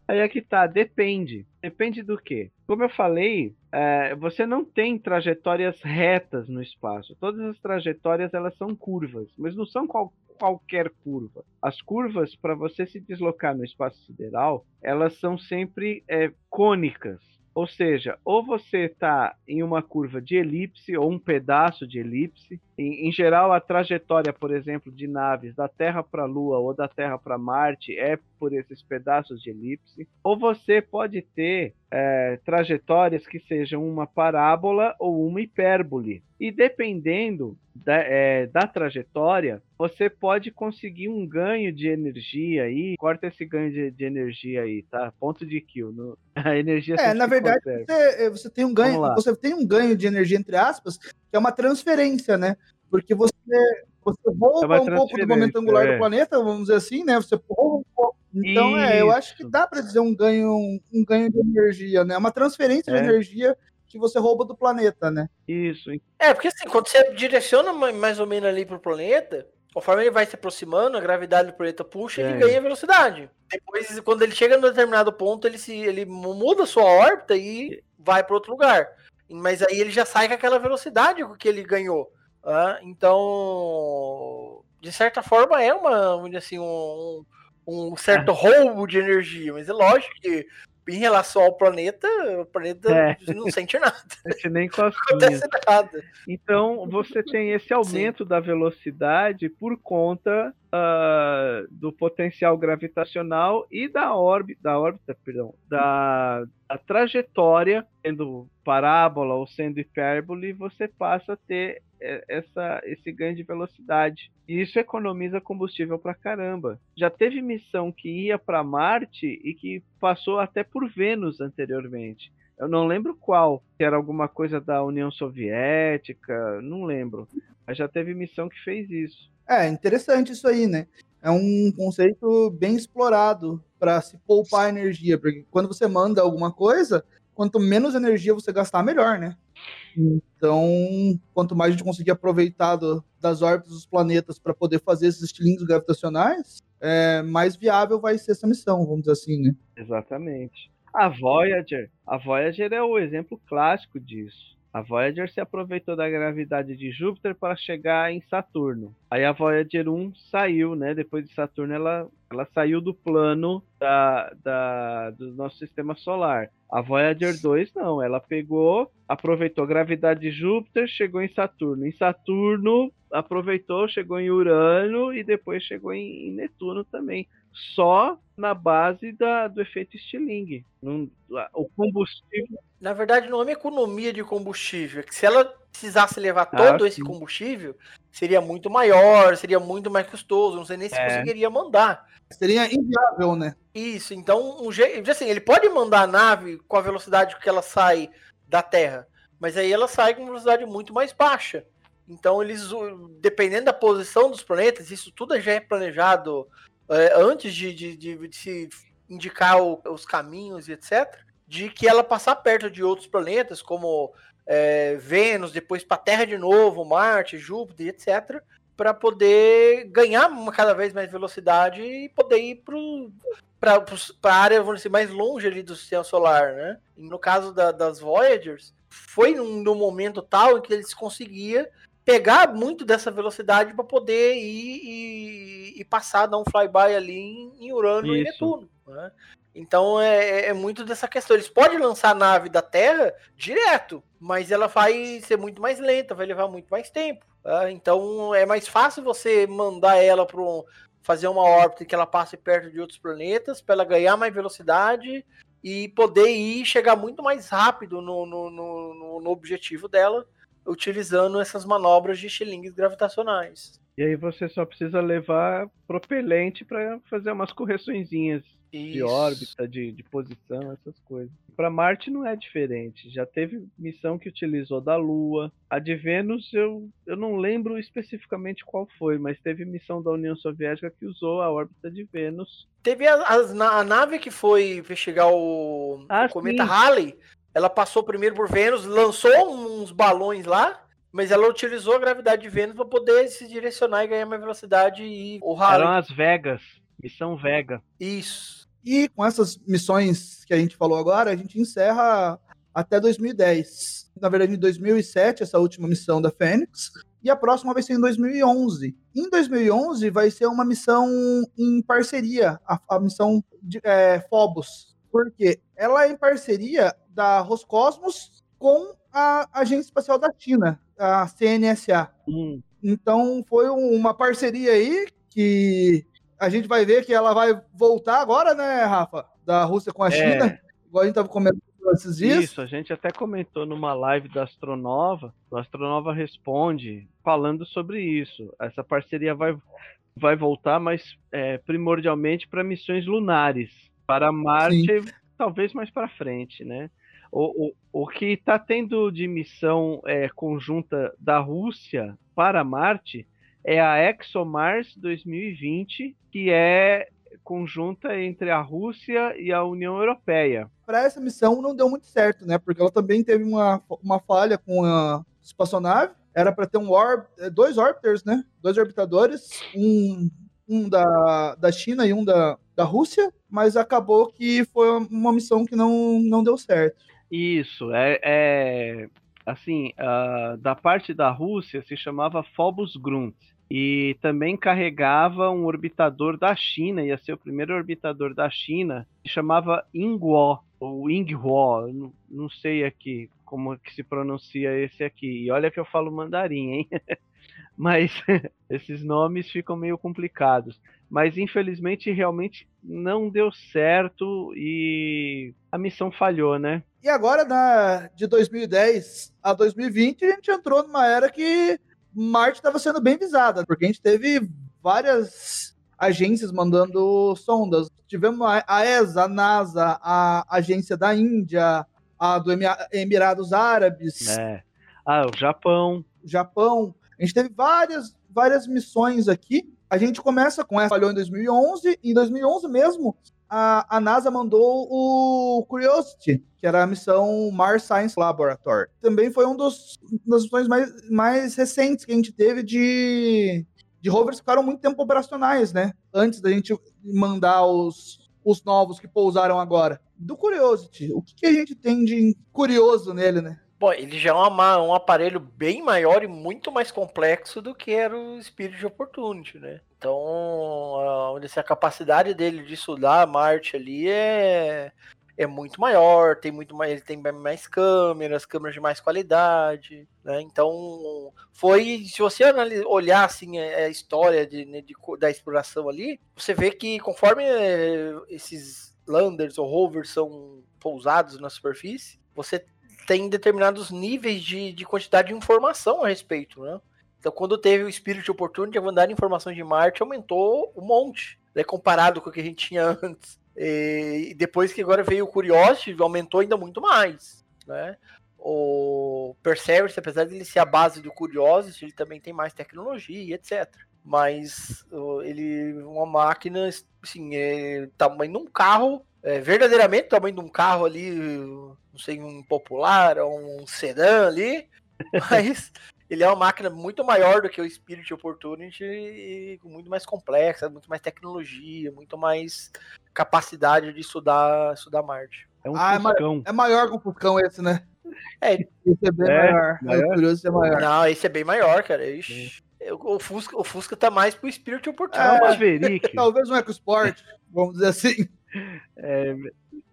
Aí é que tá, depende. Depende do quê? Como eu falei, é, você não tem trajetórias retas no espaço. Todas as trajetórias elas são curvas, mas não são qual, qualquer curva. As curvas, para você se deslocar no espaço sideral, elas são sempre é, cônicas. Ou seja, ou você está em uma curva de elipse ou um pedaço de elipse. Em, em geral, a trajetória, por exemplo, de naves da Terra para a Lua ou da Terra para Marte é por esses pedaços de elipse. Ou você pode ter é, trajetórias que sejam uma parábola ou uma hipérbole. E dependendo da, é, da, trajetória, você pode conseguir um ganho de energia aí. Corta esse ganho de, de energia aí, tá? Ponto de kill. No, [LAUGHS] a energia É, na verdade, você, você, tem um ganho, você tem um ganho de energia, entre aspas, que é uma transferência, né? Porque você, você rouba é um pouco do momento angular é. do planeta, vamos dizer assim, né? Você rouba um pouco. Então, Isso. é, eu acho que dá para dizer um ganho, um ganho de energia, né? Uma transferência é. de energia que você rouba do planeta, né? Isso. É, porque assim, quando você direciona mais ou menos ali pro planeta, conforme ele vai se aproximando, a gravidade do planeta puxa, é. ele ganha velocidade. Depois, quando ele chega num determinado ponto, ele se ele muda a sua órbita e vai para outro lugar. Mas aí ele já sai com aquela velocidade que ele ganhou. Ah, então, de certa forma, é uma, assim, um, um certo é. roubo de energia, mas é lógico que em relação ao planeta, o planeta é. [LAUGHS] não sente nada. Sente nem Não acontece nada. Então você tem esse aumento Sim. da velocidade por conta uh, do potencial gravitacional e da órbita, da órbita, perdão, da, da trajetória, sendo parábola ou sendo hipérbole, você passa a ter essa, esse ganho de velocidade. E isso economiza combustível pra caramba. Já teve missão que ia para Marte e que passou até por Vênus anteriormente. Eu não lembro qual, que era alguma coisa da União Soviética, não lembro. Mas já teve missão que fez isso. É, interessante isso aí, né? É um conceito bem explorado para se poupar energia, porque quando você manda alguma coisa, quanto menos energia você gastar, melhor, né? Então, quanto mais a gente conseguir aproveitar do, das órbitas dos planetas para poder fazer esses estilinhos gravitacionais, é, mais viável vai ser essa missão, vamos dizer assim, né? Exatamente. A Voyager, a Voyager é o exemplo clássico disso. A Voyager se aproveitou da gravidade de Júpiter para chegar em Saturno. Aí a Voyager 1 saiu, né? Depois de Saturno, ela, ela saiu do plano da, da, do nosso sistema solar. A Voyager 2 não, ela pegou, aproveitou a gravidade de Júpiter, chegou em Saturno. Em Saturno, aproveitou, chegou em Urano e depois chegou em, em Netuno também só na base da, do efeito Stirling. o combustível. Na verdade, não é uma economia de combustível. É que se ela precisasse levar todo ah, esse combustível, seria muito maior, seria muito mais custoso. Não sei nem se é. conseguiria mandar. Seria inviável, né? Isso. Então, um jeito, assim, ele pode mandar a nave com a velocidade que ela sai da Terra, mas aí ela sai com uma velocidade muito mais baixa. Então, eles, dependendo da posição dos planetas, isso tudo já é planejado é, antes de, de, de, de, se indicar o, os caminhos e etc., de que ela passar perto de outros planetas, como é, Vênus, depois para a Terra de novo, Marte, Júpiter, etc., para poder ganhar cada vez mais velocidade e poder ir para a área vamos dizer, mais longe ali do sistema solar, né? E no caso da, das Voyagers, foi num, num momento tal em que eles conseguiam pegar muito dessa velocidade para poder ir e, e, passar, dar um flyby ali em, em Urano Isso. e Netuno. Né? Então é, é, é, muito dessa questão. Eles podem lançar a nave da Terra direto, mas ela vai ser muito mais lenta, vai levar muito mais tempo. Tá? Então é mais fácil você mandar ela para um, fazer uma órbita que ela passe perto de outros planetas para ela ganhar mais velocidade e poder ir chegar muito mais rápido no, no, no, no objetivo dela utilizando essas manobras de estilingues gravitacionais. E aí você só precisa levar propelente para fazer umas correçõezinhas de órbita, de, de posição, essas coisas. Para Marte não é diferente. Já teve missão que utilizou da Lua. A de Vênus eu, eu não lembro especificamente qual foi, mas teve missão da União Soviética que usou a órbita de Vênus. Teve a, a, a nave que foi investigar o, ah, o cometa Halley ela passou primeiro por Vênus, lançou uns balões lá, mas ela utilizou a gravidade de Vênus para poder se direcionar e ganhar mais velocidade e o Halley. Eram as Vegas, missão Vega. Isso. E com essas missões que a gente falou agora, a gente encerra até 2010. Na verdade, em 2007, essa última missão da Fênix, e a próxima vai ser em 2011. Em 2011 vai ser uma missão em parceria, a, a missão de é, Phobos, porque ela é em parceria da Roscosmos com a Agência Espacial da China, a CNSA. Hum, Então foi um- uma parceria aí que a gente vai ver que ela vai voltar agora, né, Rafa? Da Rússia com a É. China. Igual a gente tava comentando esses dias. Isso, a gente até comentou numa live da Astronova. O Astronova responde falando sobre isso. Essa parceria vai, vai voltar, mas é, primordialmente para missões lunares. Para Marte, talvez mais para frente, né? O, o, o que está tendo de missão é, conjunta da Rússia para Marte é a ExoMars 2020, que é conjunta entre a Rússia e a União Europeia. Para essa missão não deu muito certo, né? Porque ela também teve uma, uma falha com a espaçonave. Era para ter um orb, eh, dois orbiters, né? Dois orbitadores, um, um da, da China e um da, da Rússia, mas acabou que foi uma missão que não, não deu certo. Isso, é, é- assim, ah, da parte da Rússia se chamava Phobos Grunt e também carregava um orbitador da China, ia ser o primeiro orbitador da China, que chamava Ingwo, ou eu não, não sei aqui como que se pronuncia esse aqui. E olha que eu falo mandarim, hein? [LAUGHS] Mas [LAUGHS] esses nomes ficam meio complicados. Mas infelizmente realmente não deu certo e a missão falhou, né? E agora, na, de 2010 a 2020, a gente entrou numa era que Marte estava sendo bem visada, porque a gente teve várias agências mandando sondas. Tivemos a ESA, a NASA, a agência da Índia, a do Emi- Emirados Árabes, É. Ah, o Japão. Japão. A gente teve várias, várias missões aqui. A gente começa com essa, falhou em 2011. Em 2011 mesmo, a, a NASA mandou o Curiosity, que era a missão Mars Science Laboratory. Também foi um dos das missões mais, mais recentes que a gente teve de, de rovers que ficaram muito tempo operacionais, né? Antes da gente mandar os, os novos que pousaram agora. Do Curiosity, o que, que a gente tem de curioso nele, né? Bom, ele já é uma- um aparelho bem maior e muito mais complexo do que era o Spirit Opportunity, né? Então, a, assim, a capacidade dele de estudar Marte ali é, é muito maior, tem muito mais, ele tem mais câmeras, câmeras de mais qualidade, né? Então, foi, se você olhar assim a, a história de, né, de da exploração ali, você vê que conforme eh, esses landers ou rovers são pousados na superfície, você tem determinados níveis de, de quantidade de informação a respeito, né? Então, quando teve o Spirit Opportunity, a quantidade de informação de Marte aumentou um monte, né? Comparado com o que a gente tinha antes. E depois que agora veio o Curiosity, aumentou ainda muito mais, né? O Perseverance, apesar de ele ser a base do Curiosity, ele também tem mais tecnologia, etc. Mas ele é uma máquina, assim, é tamanho de um carro, é, verdadeiramente tamanho de um carro ali, não sei, um popular, ou um sedã ali, [LAUGHS] mas ele é uma máquina muito maior do que o Spirit Opportunity e muito mais complexa, muito mais tecnologia, muito mais capacidade de estudar, estudar Marte. É um Ah, é Fuscão. É maior que o Fuscão esse, né? É. Esse é bem É, maior. maior? É curioso, é maior. Não, esse é bem maior, cara. Ixi, o, Fusca, o Fusca tá mais pro Spirit É um Opportunity. Maverick. Talvez um EcoSport, vamos dizer assim. É,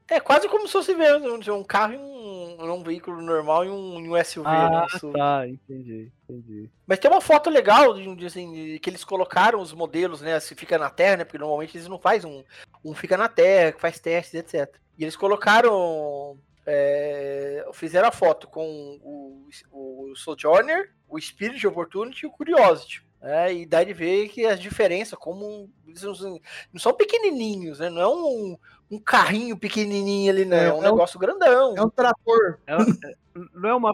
É quase como se fosse ver um, um carro e um, um veículo normal e um, um SUV. ah, né, tá, entendi, entendi. Mas tem uma foto legal de, um assim, que eles colocaram os modelos, né? Se fica na Terra, né? Porque normalmente eles não fazem um. Um fica na Terra, que faz testes, etc. E eles colocaram. é, fizeram a foto com o, o Sojourner, o Spirit Opportunity e o Curiosity. É, e dá de ver que as diferenças, como eles não, são- pequenininhos, né? Não é um, um carrinho pequenininho ali, não. É, É, um é um- negócio grandão. É um trator. É- não é uma.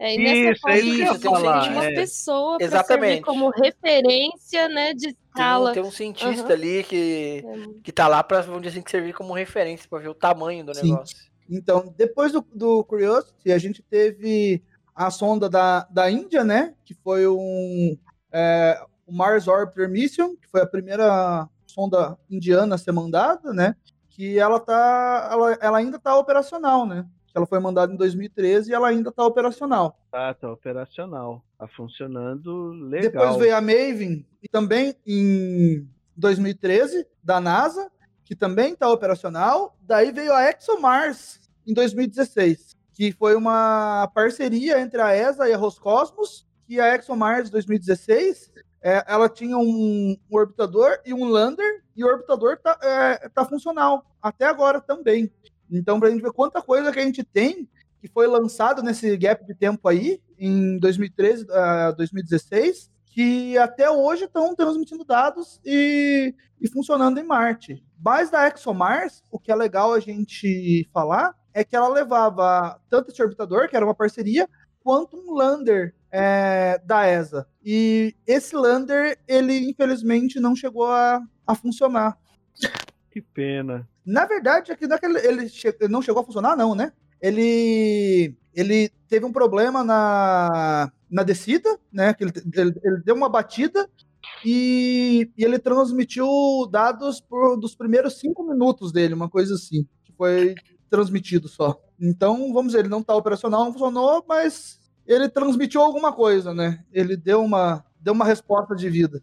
É, e nessa Isso, é isso que eu tem falar, uma é. pessoa para Exatamente. como referência, né, de Tem, um- escala. tem um cientista Aham. ali que, É, que tá lá vamos dizer assim, que servir como referência pra ver o tamanho do Sim. negócio. Então, depois do, do Curiosity, a gente teve a sonda da, da Índia, né? Que foi um, é, o Mars Orbiter Mission, que foi a primeira sonda indiana a ser mandada, né? Que ela, tá, ela, ela ainda está operacional, né? Ela foi mandada em 2013 e ela ainda está operacional. Tá, tá operacional. Tá funcionando legal. Depois veio a Maven, e também em 2013, da NASA, que também está operacional. Daí veio a ExoMars em 2016, que foi uma parceria entre a ESA e a Roscosmos, que a ExoMars 2016 é, ela tinha um, um, orbitador e um lander, e o orbitador tá, é, tá funcional até agora também. Então, para a gente ver quanta coisa que a gente tem que foi lançado nesse gap de tempo aí, em 2013 a 2016, que até hoje estão transmitindo dados e, e funcionando em Marte. Mas da ExoMars, o que é legal a gente falar é que ela levava tanto esse orbitador, que era uma parceria, quanto um lander é, da ESA. E esse lander, ele infelizmente não chegou a, a funcionar. Que pena. Na verdade, é que ele, ele, che ele não chegou a funcionar, não, né? Ele, ele teve um problema na, na descida, né? Que ele, ele, ele deu uma batida e, e, ele transmitiu dados por, dos primeiros cinco minutos dele, uma coisa assim, que foi transmitido só. Então, vamos dizer, ele não está operacional, não funcionou, mas ele transmitiu alguma coisa, né? Ele deu uma, deu uma resposta de vida.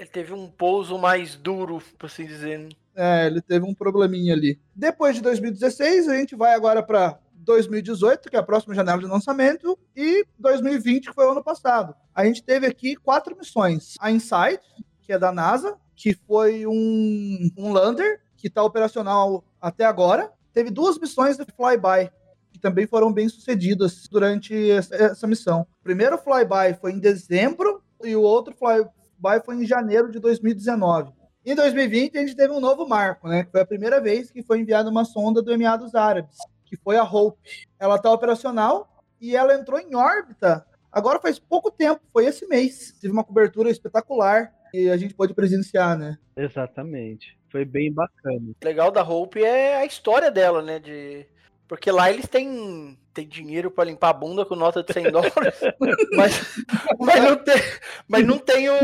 Ele teve um pouso mais duro, por assim dizer. Né? É, ele teve um probleminha ali. Depois de 2016, a gente vai agora para 2018, que é a próxima janela de lançamento, e 2020, que foi o ano passado. A gente teve aqui quatro missões. A Insight, que é da NASA, que foi um, um lander, que está operacional até agora. Teve duas missões de flyby, que também foram bem sucedidas durante essa missão. O primeiro flyby foi em dezembro e o outro flyby foi em janeiro de 2019. Em 2020, a gente teve um novo marco, né? Que foi a primeira vez que foi enviada uma sonda do Emirados Árabes, que foi a Hope. Ela está operacional e ela entrou em órbita agora faz pouco tempo, foi esse mês. Teve uma cobertura espetacular e a gente pôde presenciar, né? Exatamente. Foi bem bacana. O legal da Hope é a história dela, né? De porque lá eles têm, têm dinheiro para limpar a bunda com nota de 100 [LAUGHS] dólares, mas, mas, não tem, mas não tem o,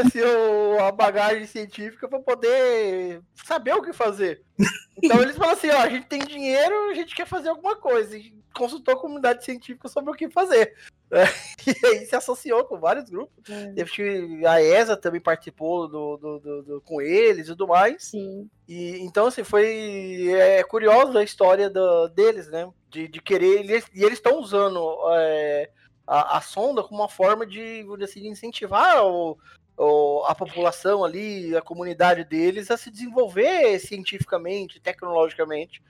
assim, o, a bagagem científica para poder saber o que fazer. Então eles falam assim: ó, a gente tem dinheiro, a gente quer fazer alguma coisa. E consultou a comunidade científica sobre o que fazer. É, [LAUGHS] e aí se associou com vários grupos. É. A ESA também participou do, do, do, do, com eles e tudo mais. Sim. E, então, assim, foi é, curioso a história do, deles, né? De, de querer. Eles, e eles estão usando é, a, a, sonda como uma forma de, assim, de incentivar o, o, a população ali, a comunidade deles, a se desenvolver cientificamente, tecnologicamente.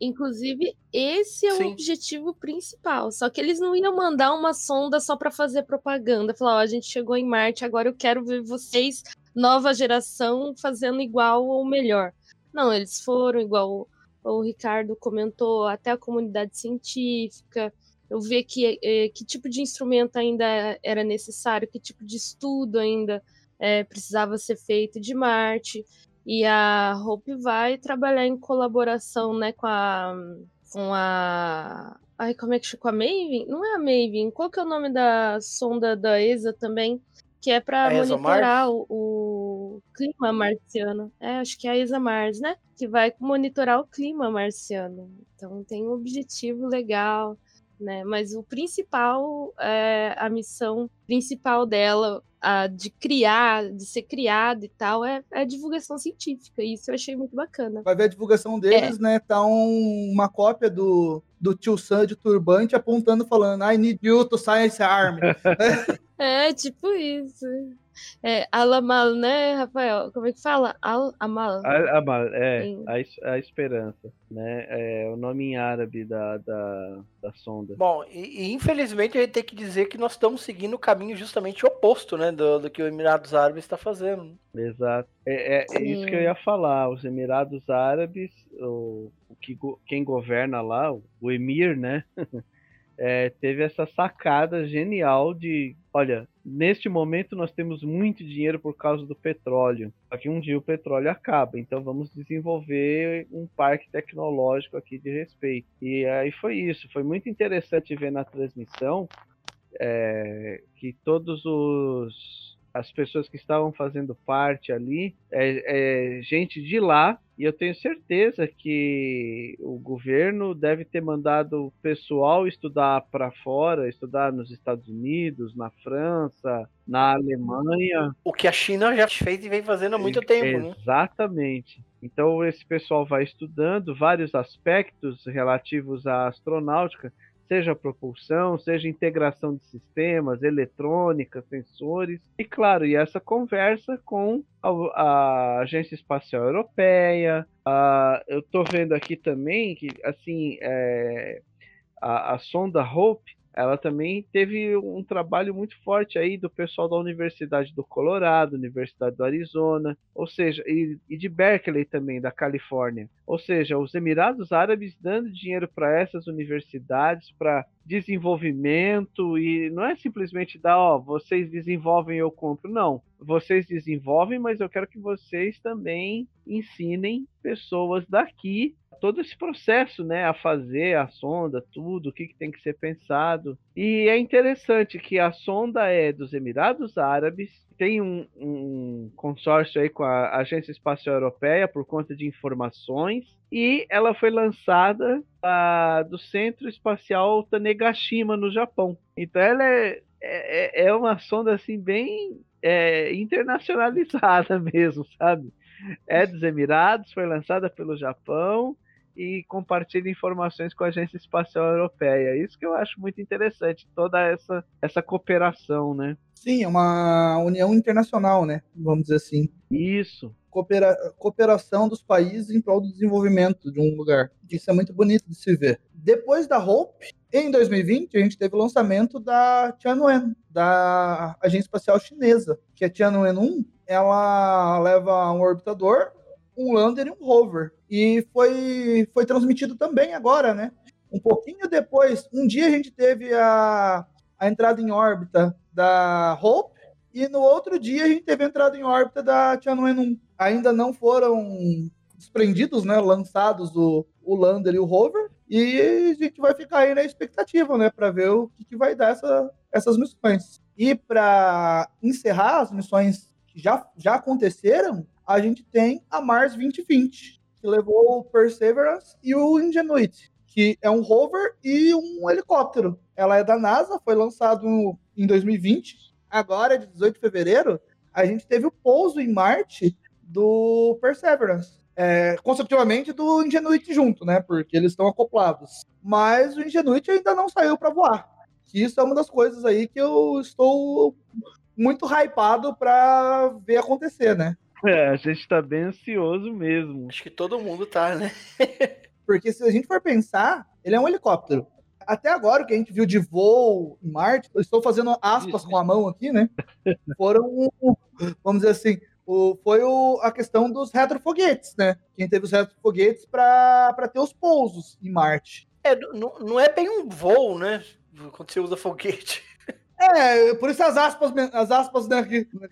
Inclusive, esse é Sim. o objetivo principal. Só que eles não iam mandar uma sonda só para fazer propaganda. Falar, ó, a gente chegou em Marte, agora eu quero ver vocês, nova geração, fazendo igual ou melhor. Não, eles foram igual o Ricardo comentou, até a comunidade científica. Eu vi que, eh, que tipo de instrumento ainda era necessário, que tipo de estudo ainda é, precisava ser feito de Marte. E a Hope vai trabalhar em colaboração, né, com a com a Ai, como é que chama? Com a Maven? Não é a Maven. Qual que é o nome da sonda da ESA também? Que é para monitorar o, o, clima marciano. É, acho que é a ESA Mars, né? Que vai monitorar o clima marciano. Então tem um objetivo legal, né? Mas o principal, é, a missão principal dela a, de criar, de ser criado e tal, é, é, a divulgação científica. E isso eu achei muito bacana. Vai ver a divulgação deles, é. né? Tá um, uma cópia do, do tio Sam de turbante apontando, falando I need you to science army. [LAUGHS] [LAUGHS] é, tipo isso. É, Alamal, né, Rafael? Como é que fala? Al Amal. Amal, é, a, a esperança, né? É o nome em árabe da, da, da sonda. Bom, e, e, infelizmente a gente tem que dizer que nós estamos seguindo o caminho justamente oposto, né, do, do que o Emirados Árabes está fazendo. Exato. É, é, é, isso que eu ia falar. Os Emirados Árabes, o, o que, quem governa lá, o Emir, né? [LAUGHS] é, teve essa sacada genial de, olha, neste momento nós temos muito dinheiro por causa do petróleo. Só que um dia o petróleo acaba, então vamos desenvolver um parque tecnológico aqui de respeito. E aí foi isso. Foi muito interessante ver na transmissão é, que todos os as pessoas que estavam fazendo parte ali, é, é, gente de lá, e eu tenho certeza que o governo deve ter mandado o pessoal estudar para fora, estudar nos Estados Unidos, na França, na Alemanha. O que a China já fez e vem fazendo há muito tempo, Exatamente. né? Então esse pessoal vai estudando vários aspectos relativos à astronáutica, seja propulsão, seja integração de sistemas, eletrônica, sensores, e claro, e essa conversa com a, a Agência Espacial Europeia. A, eu estou vendo aqui também que assim é, a, a sonda Hope ela também teve um trabalho muito forte aí do pessoal da Universidade do Colorado, Universidade do Arizona, ou seja, e, e de Berkeley também, da Califórnia. Ou seja, os Emirados Árabes dando dinheiro para essas universidades para desenvolvimento e não é simplesmente dar, ó, vocês desenvolvem eu compro, não. Vocês desenvolvem, mas eu quero que vocês também ensinem pessoas daqui todo esse processo, né, a fazer a sonda, tudo, o que, que tem que ser pensado. E é interessante que a sonda é dos Emirados Árabes, tem um, um, consórcio aí com a Agência Espacial Europeia por conta de informações e ela foi lançada uh, do Centro Espacial Tanegashima no Japão. Então ela é, é, é uma sonda assim bem é, internacionalizada [LAUGHS] mesmo, sabe? É dos Emirados, foi lançada pelo Japão e compartilha informações com a Agência Espacial Europeia. Isso que eu acho muito interessante, toda essa, essa cooperação, né? Sim, é uma união internacional, né? Vamos dizer assim. Isso. Coopera cooperação dos países em prol do desenvolvimento de um lugar. Isso é muito bonito de se ver. Depois da Hope, em 2020, a gente teve o lançamento da Tianwen, da Agência Espacial Chinesa, que a Tianwen 1, ela leva um orbitador um lander e um rover. E foi, foi transmitido também agora, né? Um pouquinho depois, um dia a gente teve a, a entrada em órbita da Hope, e no outro dia a gente teve a entrada em órbita da Tianwen-1. Ainda não foram desprendidos, né, lançados o, o lander e o rover, e a gente vai ficar aí na expectativa, né, para ver o que, que, vai dar essa, essas missões. E para encerrar as missões que já, já aconteceram, a gente tem a Mars 2020, que levou o Perseverance e o Ingenuity, que é um rover e um helicóptero. Ela é da NASA, foi lançado em 2020. Agora, de 18 de fevereiro, a gente teve o pouso em Marte do Perseverance. É, consecutivamente do Ingenuity junto, né? Porque eles estão acoplados. Mas o Ingenuity ainda não saiu para voar. Isso é uma das coisas aí que eu estou muito hypado para ver acontecer, né? É, a gente tá bem ansioso mesmo. Acho que todo mundo tá, né? [LAUGHS] Porque se a gente for pensar, ele é um helicóptero. Até agora, o que a gente viu de voo em Marte, eu estou fazendo aspas com a mão aqui, né? [LAUGHS] Foram, vamos dizer assim, o, foi o, a questão dos retrofoguetes, né? Quem teve os retrofoguetes para ter os pousos em Marte. É, não, não é bem um voo, né? Quando você usa foguete. É, por isso as aspas, as aspas na,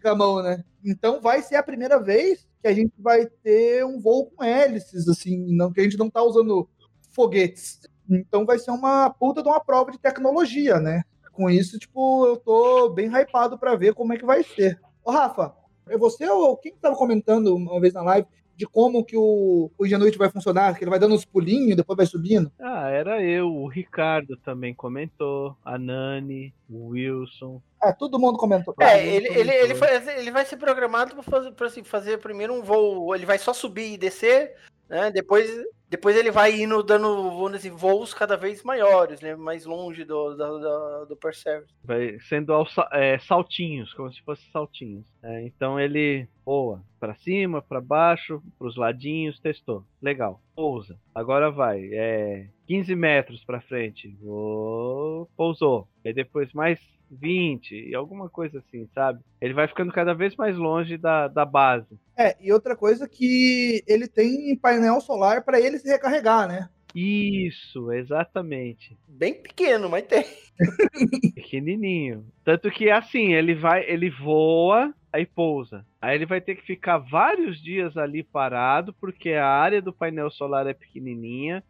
na mão, né? Então vai ser a primeira vez que a gente vai ter um voo com hélices, assim, não que a gente não tá usando foguetes. Então vai ser uma puta de uma prova de tecnologia, né? Com isso, tipo, eu tô bem hypado para ver como é que vai ser. Ô, Rafa, é você ou quem tava comentando uma vez na live de como que o, o Ingenuity vai funcionar, que ele vai dando uns pulinhos e depois vai subindo? Ah, era eu, o Ricardo também comentou, a Nani, o Wilson. É, todo mundo comentou. É, ele, ele, ele, foi, ele vai ser programado para fazer, assim, fazer primeiro um voo, ele vai só subir e descer, né? Depois depois ele vai indo dando dizer, voos cada vez maiores, né? Mais longe do, do, do, do Perseverance. Vai sendo aos, é, saltinhos, como se fosse saltinhos. É, então ele voa para cima, para baixo, para os ladinhos, testou. Legal. Pousa. Agora vai. É 15 metros para frente. Oh, pousou. Aí depois mais 20 e alguma coisa assim, sabe? Ele vai ficando cada vez mais longe da, da base. É, e outra coisa que ele tem painel solar para ele se recarregar, né? Isso, exatamente. Bem pequeno, mas tem. [LAUGHS] Pequenininho. Tanto que assim, ele vai, ele voa, aí pousa. Aí ele vai ter que ficar vários dias ali parado, porque a área do painel solar é pequenininha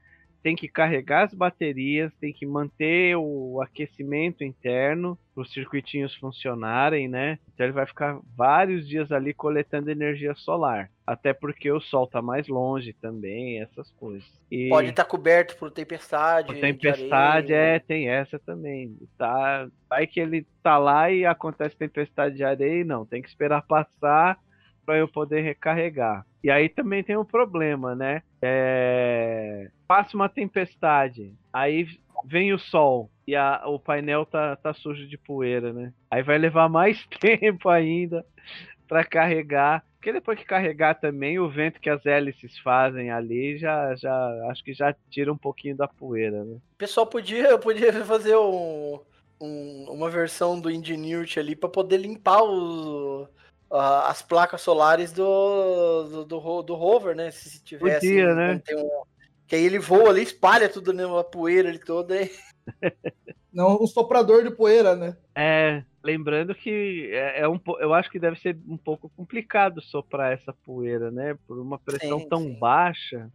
tem que carregar as baterias, tem que manter o aquecimento interno para os circuitinhos funcionarem, né? Então ele vai ficar vários dias ali coletando energia solar. Até porque o sol está mais longe também, essas coisas. E... Pode estar tá coberto por tempestade. Por tempestade, é, tem essa também. Tá, vai que ele tá lá e acontece tempestade de areia, não, tem que esperar passar para eu poder recarregar. E aí também tem um problema, né? É... Passa uma tempestade, aí vem o sol e a, o painel tá, tá sujo de poeira, né? Aí vai levar mais [LAUGHS] tempo ainda para carregar. Porque depois que carregar também, o vento que as hélices fazem ali já, já acho que já tira um pouquinho da poeira, né? O pessoal podia, podia fazer um, um, uma versão do Ingenuity ali para poder limpar os, uh, as placas solares do, do, do, do rover, né? Se tivesse. Podia, né? Um, que aí ele voa ali, espalha tudo na né, poeira ali toda. E... [LAUGHS] Não, um soprador de poeira, né? É, lembrando que é, é um, eu acho que deve ser um pouco complicado soprar essa poeira, né? Por uma pressão sim, tão sim. baixa.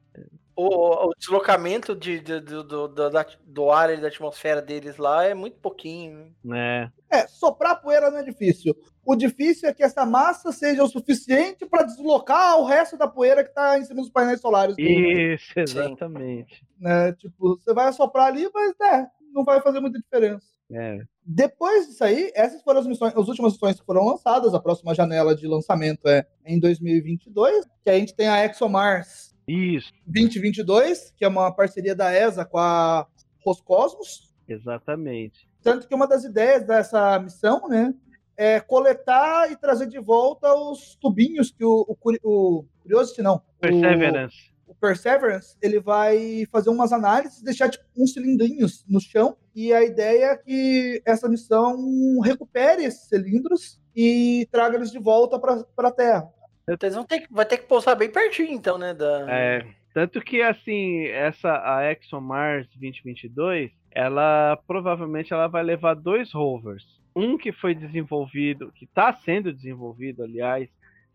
O, o, deslocamento de, de, do, do, do, do ar e da atmosfera deles lá é muito pouquinho. Né? É, soprar poeira não é difícil. O difícil é que essa massa seja o suficiente para deslocar o resto da poeira que está em cima dos painéis solares. Isso, exatamente. Né? Tipo, você vai soprar ali, mas é, não vai fazer muita diferença. É. Depois disso aí, essas foram as missões, as últimas missões que foram lançadas. A próxima janela de lançamento é em 2022, que a gente tem a ExoMars Isso. 2022, que é uma parceria da ESA com a Roscosmos. Exatamente. Tanto que uma das ideias dessa missão, né, é coletar e trazer de volta os tubinhos que o, o, o Curiosity, não. Perseverance. O, o, Perseverance, ele vai fazer umas análises, deixar tipo, uns cilindrinhos no chão, e a ideia é que essa missão recupere esses cilindros e traga eles de volta para a Terra. Eles vão ter vai ter que pousar bem pertinho, então, né? Da... É, tanto que, assim, essa, a ExoMars 2022, ela provavelmente ela vai levar dois rovers. Um que foi desenvolvido, que está sendo desenvolvido, aliás,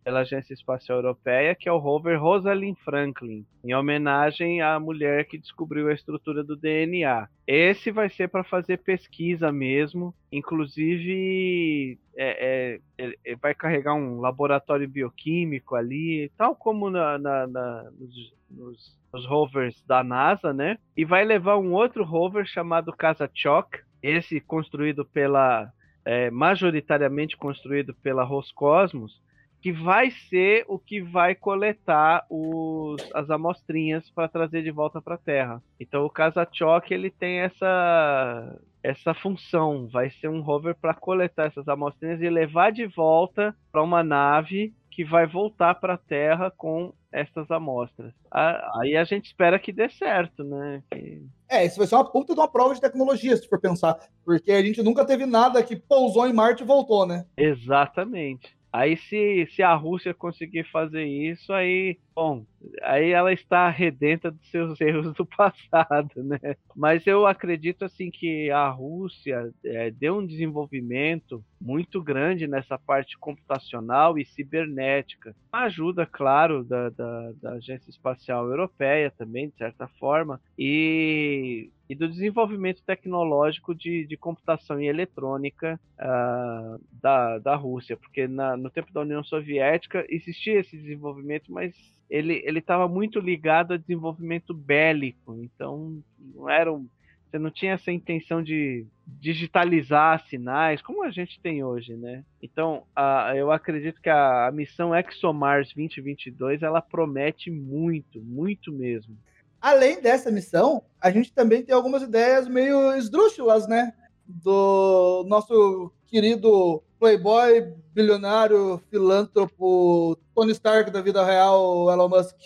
pela Agência Espacial Europeia, que é o rover Rosalind Franklin, em homenagem à mulher que descobriu a estrutura do DNA. Esse vai ser para fazer pesquisa mesmo, inclusive é, é, é, vai carregar um laboratório bioquímico ali, tal como na, na, na nos, nos, nos, rovers da NASA, né? E vai levar um outro rover chamado Kazachok, esse construído pela é, majoritariamente construído pela Roscosmos, que vai ser o que vai coletar os, as amostrinhas para trazer de volta para a Terra. Então o Kazachok ele tem essa essa função, vai ser um rover para coletar essas amostrinhas e levar de volta para uma nave que vai voltar para a Terra com essas amostras. Aí a gente espera que dê certo, né? Que... É, isso vai ser uma puta de uma prova de tecnologia, se for pensar. Porque a gente nunca teve nada que pousou em Marte e voltou, né? Exatamente. Aí se, se a Rússia conseguir fazer isso, aí, bom, aí ela está redenta dos seus [LAUGHS] erros do passado, né? Mas eu acredito assim que a Rússia é, deu um desenvolvimento muito grande nessa parte computacional e cibernética. Ajuda, claro, da, da, da Agência Espacial Europeia também, de certa forma, e e do desenvolvimento tecnológico de, de computação e eletrônica uh, da, da Rússia, porque na, no tempo da União Soviética existia esse desenvolvimento, mas ele estava muito ligado a desenvolvimento bélico, então não era um, você não tinha essa intenção de digitalizar sinais, como a gente tem hoje, né? Então, a, eu acredito que a, a missão ExoMars 2022 ela promete muito, muito mesmo. Além dessa missão, a gente também tem algumas ideias meio esdrúxulas, né? Do nosso querido playboy, bilionário, filântropo, Tony Stark da vida real, Elon Musk.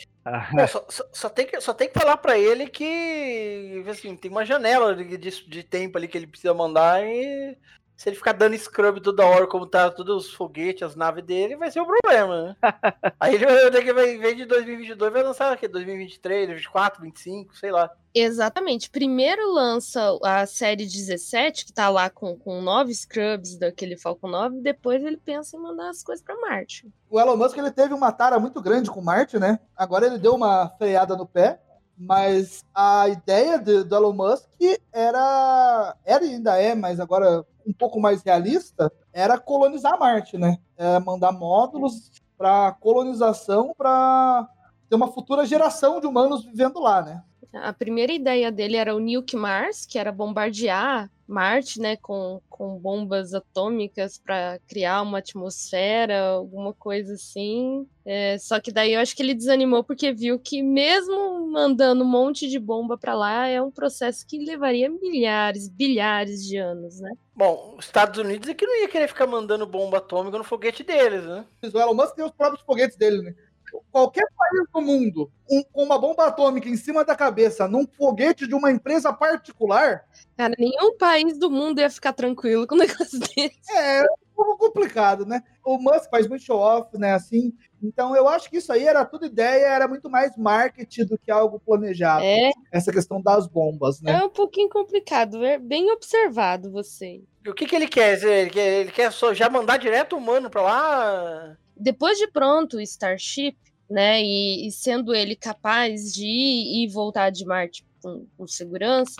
É, só, só, só, tem que, só tem que falar para ele que assim, tem uma janela de, de, de, tempo ali que ele precisa mandar e se ele ficar dando scrub toda hora, como tá todos os foguetes, as naves dele, vai ser um problema, né? [LAUGHS] Aí ele vai ter que, em vez de 2022, vai lançar o quê? 2023, 2024, 2025, sei lá. Exatamente. Primeiro lança a série 17, que tá lá com, com nove scrubs daquele Falcon 9, depois ele pensa em mandar as coisas para Marte. O Elon Musk ele teve uma tara muito grande com Marte, né? Agora ele deu uma freada no pé, mas a ideia de, do Elon Musk era, era e ainda é, mas agora um pouco mais realista, era colonizar Marte, né? É mandar módulos para colonização para ter uma futura geração de humanos vivendo lá, né? A primeira ideia dele era o Nuke Mars, que era bombardear Marte, né, com, com bombas atômicas para criar uma atmosfera, alguma coisa assim. É, só que daí eu acho que ele desanimou porque viu que mesmo mandando um monte de bomba para lá é um processo que levaria milhares, bilhares de anos, né? Bom, os Estados Unidos é que não ia querer ficar mandando bomba atômica no foguete deles, né? O Elon Musk tem os próprios foguetes dele, né? Qualquer país do mundo um, com uma bomba atômica em cima da cabeça num foguete de uma empresa particular. Cara, nenhum país do mundo ia ficar tranquilo com um [LAUGHS] negócio desse. É, um pouco complicado, né? O Musk faz muito show-off, né? Assim. Então eu acho que isso aí era tudo ideia, era muito mais marketing do que algo planejado. É. Essa questão das bombas, né? É um pouquinho complicado, é bem observado você. O que, que ele quer? Ele quer, ele quer só já mandar direto o humano pra lá? Depois de pronto o Starship, né, e, e, sendo ele capaz de ir e voltar de Marte com, com, segurança,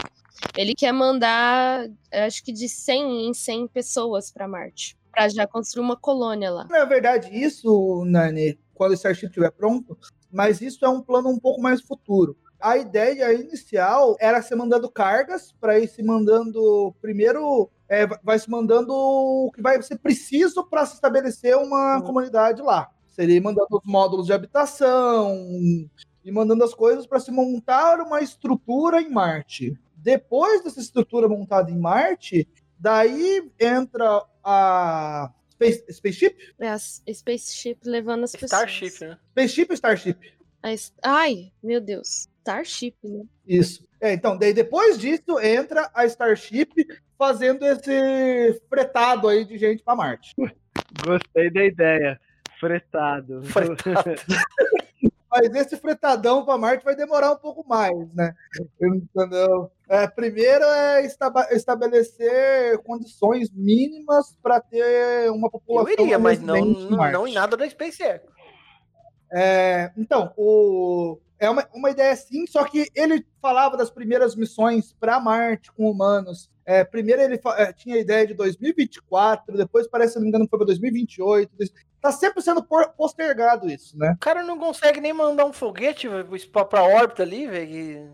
ele quer mandar, acho que de 100 em 100 pessoas para Marte, para já construir uma colônia lá. Na verdade, isso, Nani, quando o Starship estiver pronto, mas isso é um plano um pouco mais futuro. A ideia inicial era ser mandando cargas para ir se mandando primeiro é, vai se mandando o que vai ser preciso para se estabelecer uma uhum. comunidade lá. Seria mandando os módulos de habitação e mandando as coisas para se montar uma estrutura em Marte. Depois dessa estrutura montada em Marte, daí entra a Space, Spaceship? É, a Spaceship levando as Starship, pessoas. Starship, né? Spaceship ou Starship? Ai, meu Deus. Starship, né? Isso. É, então, daí depois disso entra a Starship fazendo esse fretado aí de gente para Marte. Gostei da ideia. Fretado. Fretado. [LAUGHS] Mas esse fretadão para Marte vai demorar um pouco mais, né? Entendeu? É, primeiro é estabelecer condições mínimas para ter uma população. Eu iria, mas não, não, não em nada da SpaceX. É, então, o, é uma, uma ideia sim, só que ele falava das primeiras missões para Marte com humanos. É, primeiro ele é, tinha a ideia de 2024, depois parece, se não me engano, foi para 2028. Tá sempre sendo postergado isso, né? O cara não consegue nem mandar um foguete para órbita ali, velho.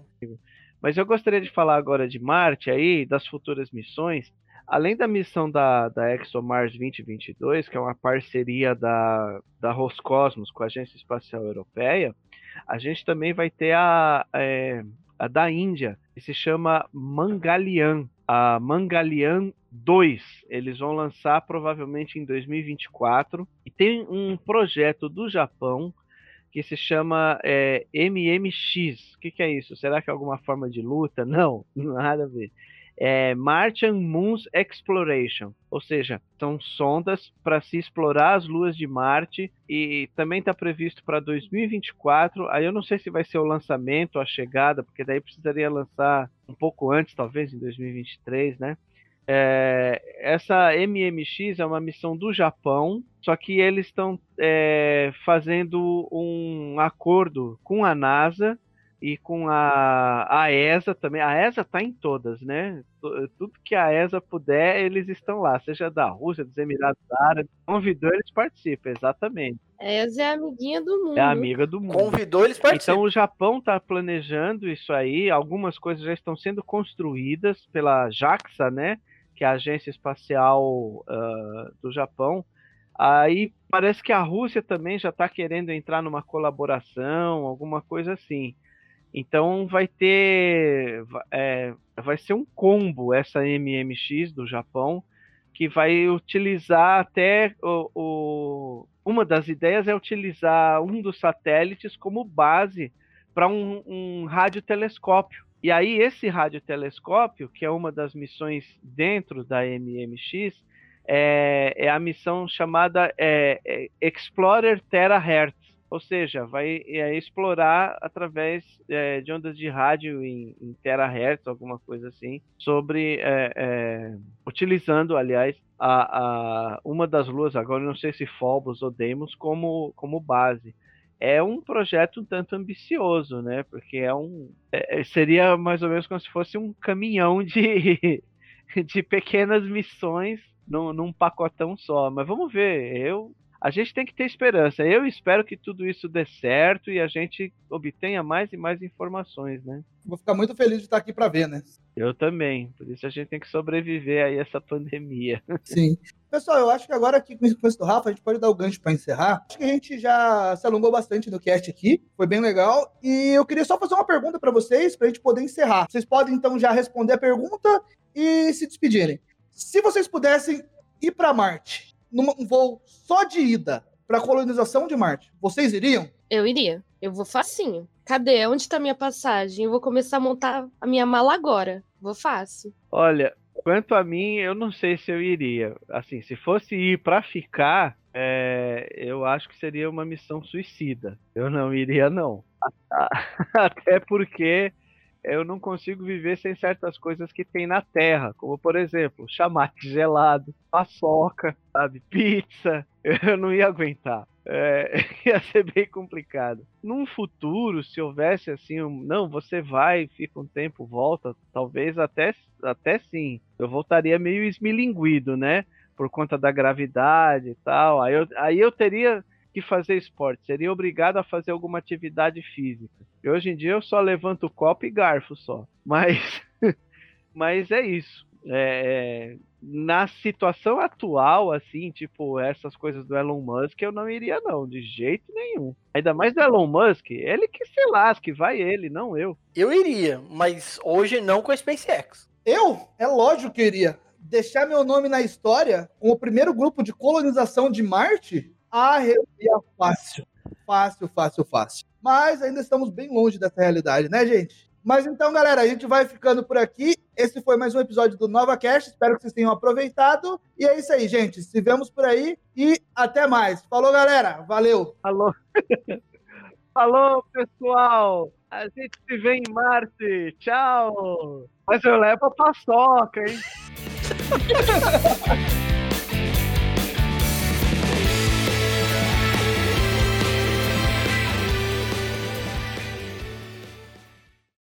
Mas eu gostaria de falar agora de Marte aí, das futuras missões. Além da missão da, da ExoMars 2022, que é uma parceria da, da Roscosmos com a Agência Espacial Europeia, a gente também vai ter a, é, a da Índia, que se chama Mangalian. A Mangalian 2. Eles vão lançar provavelmente em 2024. E tem um projeto do Japão que se chama é, MMX. O que, que, é isso? Será que é alguma forma de luta? Não, [LAUGHS] nada a ver é Martian Moons Exploration, ou seja, são sondas para se explorar as luas de Marte e também está previsto para 2024. Aí eu não sei se vai ser o lançamento, a chegada, porque daí precisaria lançar um pouco antes, talvez em 2023, né? É, essa MMX é uma missão do Japão, só que eles estão é, fazendo um acordo com a NASA e com a, a ESA também. A ESA está em todas, né? Tudo que a ESA puder, eles estão lá, seja da Rússia, dos Emirados Árabes. Convidou, eles participam, exatamente. A ESA é a amiguinha do mundo. É a amiga do mundo. Convidou, eles participam. Então o Japão está planejando isso aí, algumas coisas já estão sendo construídas pela JAXA, né? Que é a Agência Espacial uh, do Japão. Aí parece que a Rússia também já está querendo entrar numa colaboração, alguma coisa assim. Então vai ter. É, vai ser um combo essa MMX do Japão que vai utilizar até o, o, uma das ideias é utilizar um dos satélites como base para um, um radiotelescópio. E aí esse radiotelescópio, que é uma das missões dentro da MMX, é, é a missão chamada é, é Explorer Terahertz ou seja, vai é, explorar através é, de ondas de rádio em, em terahertz, alguma coisa assim, sobre é, é, utilizando, aliás, a, a, uma das luas agora, não sei se Phobos ou Deimos, como, como base. É um projeto um tanto ambicioso, né? Porque é um é, é, seria mais ou menos como se fosse um caminhão de, [LAUGHS] de pequenas missões num, num pacotão só. Mas vamos ver. Eu a gente tem que ter esperança. Eu espero que tudo isso dê certo e a gente obtenha mais e mais informações, né? Vou ficar muito feliz de estar aqui para ver, né? Eu também. Por isso a gente tem que sobreviver aí a essa pandemia. [LAUGHS] Sim. Pessoal, eu acho que agora aqui com isso do Rafa, a gente pode dar o gancho para encerrar. Acho que a gente já se alongou bastante no cast aqui, foi bem legal. E eu queria só fazer uma pergunta para vocês, para a gente poder encerrar. Vocês podem então já responder a pergunta e se despedirem. Se vocês pudessem ir para Marte, num voo só de ida para a colonização de Marte, vocês iriam? Eu iria. Eu vou facinho. Cadê? Onde está minha passagem? Eu vou começar a montar a minha mala agora. Vou fácil. Olha, quanto a mim, eu não sei se eu iria. Assim, se fosse ir para ficar, é, eu acho que seria uma missão suicida. Eu não iria, não. [LAUGHS] Até porque eu não consigo viver sem certas coisas que tem na Terra, como por exemplo, chamate [LAUGHS] gelado, paçoca, sabe, pizza. [LAUGHS] Eu não ia aguentar. É, [LAUGHS] ia ser bem complicado. Num futuro, se houvesse assim, um, não, você vai, fica um tempo, volta, talvez até, até sim. Eu voltaria meio esmilinguido, né? Por conta da gravidade e tal. Aí eu, aí eu teria que fazer esporte, seria obrigado a fazer alguma atividade física. E hoje em dia eu só levanto copo e garfo só. Mas, [LAUGHS] mas é isso. É, é, na situação atual, assim, tipo, essas coisas do Elon Musk, eu não iria, não, de jeito nenhum. Ainda mais do Elon Musk, ele que se lasque, vai ele, não eu. Eu iria, mas hoje não com a SpaceX. Eu? É lógico que eu iria. Deixar meu nome na história com o primeiro grupo de colonização de Marte? Arrepia fácil. Fácil, fácil, fácil. Mas ainda estamos bem longe dessa realidade, né, gente? Mas então, galera, a gente vai ficando por aqui. Esse foi mais um episódio do Nova Cast. Espero que vocês tenham aproveitado. E é isso aí, gente. Se vemos por aí e até mais. Falou, galera. Valeu. Alô. [LAUGHS] Alô, pessoal. A gente se vê em Marte. Tchau. Mas eu levo a paçoca, hein? [LAUGHS]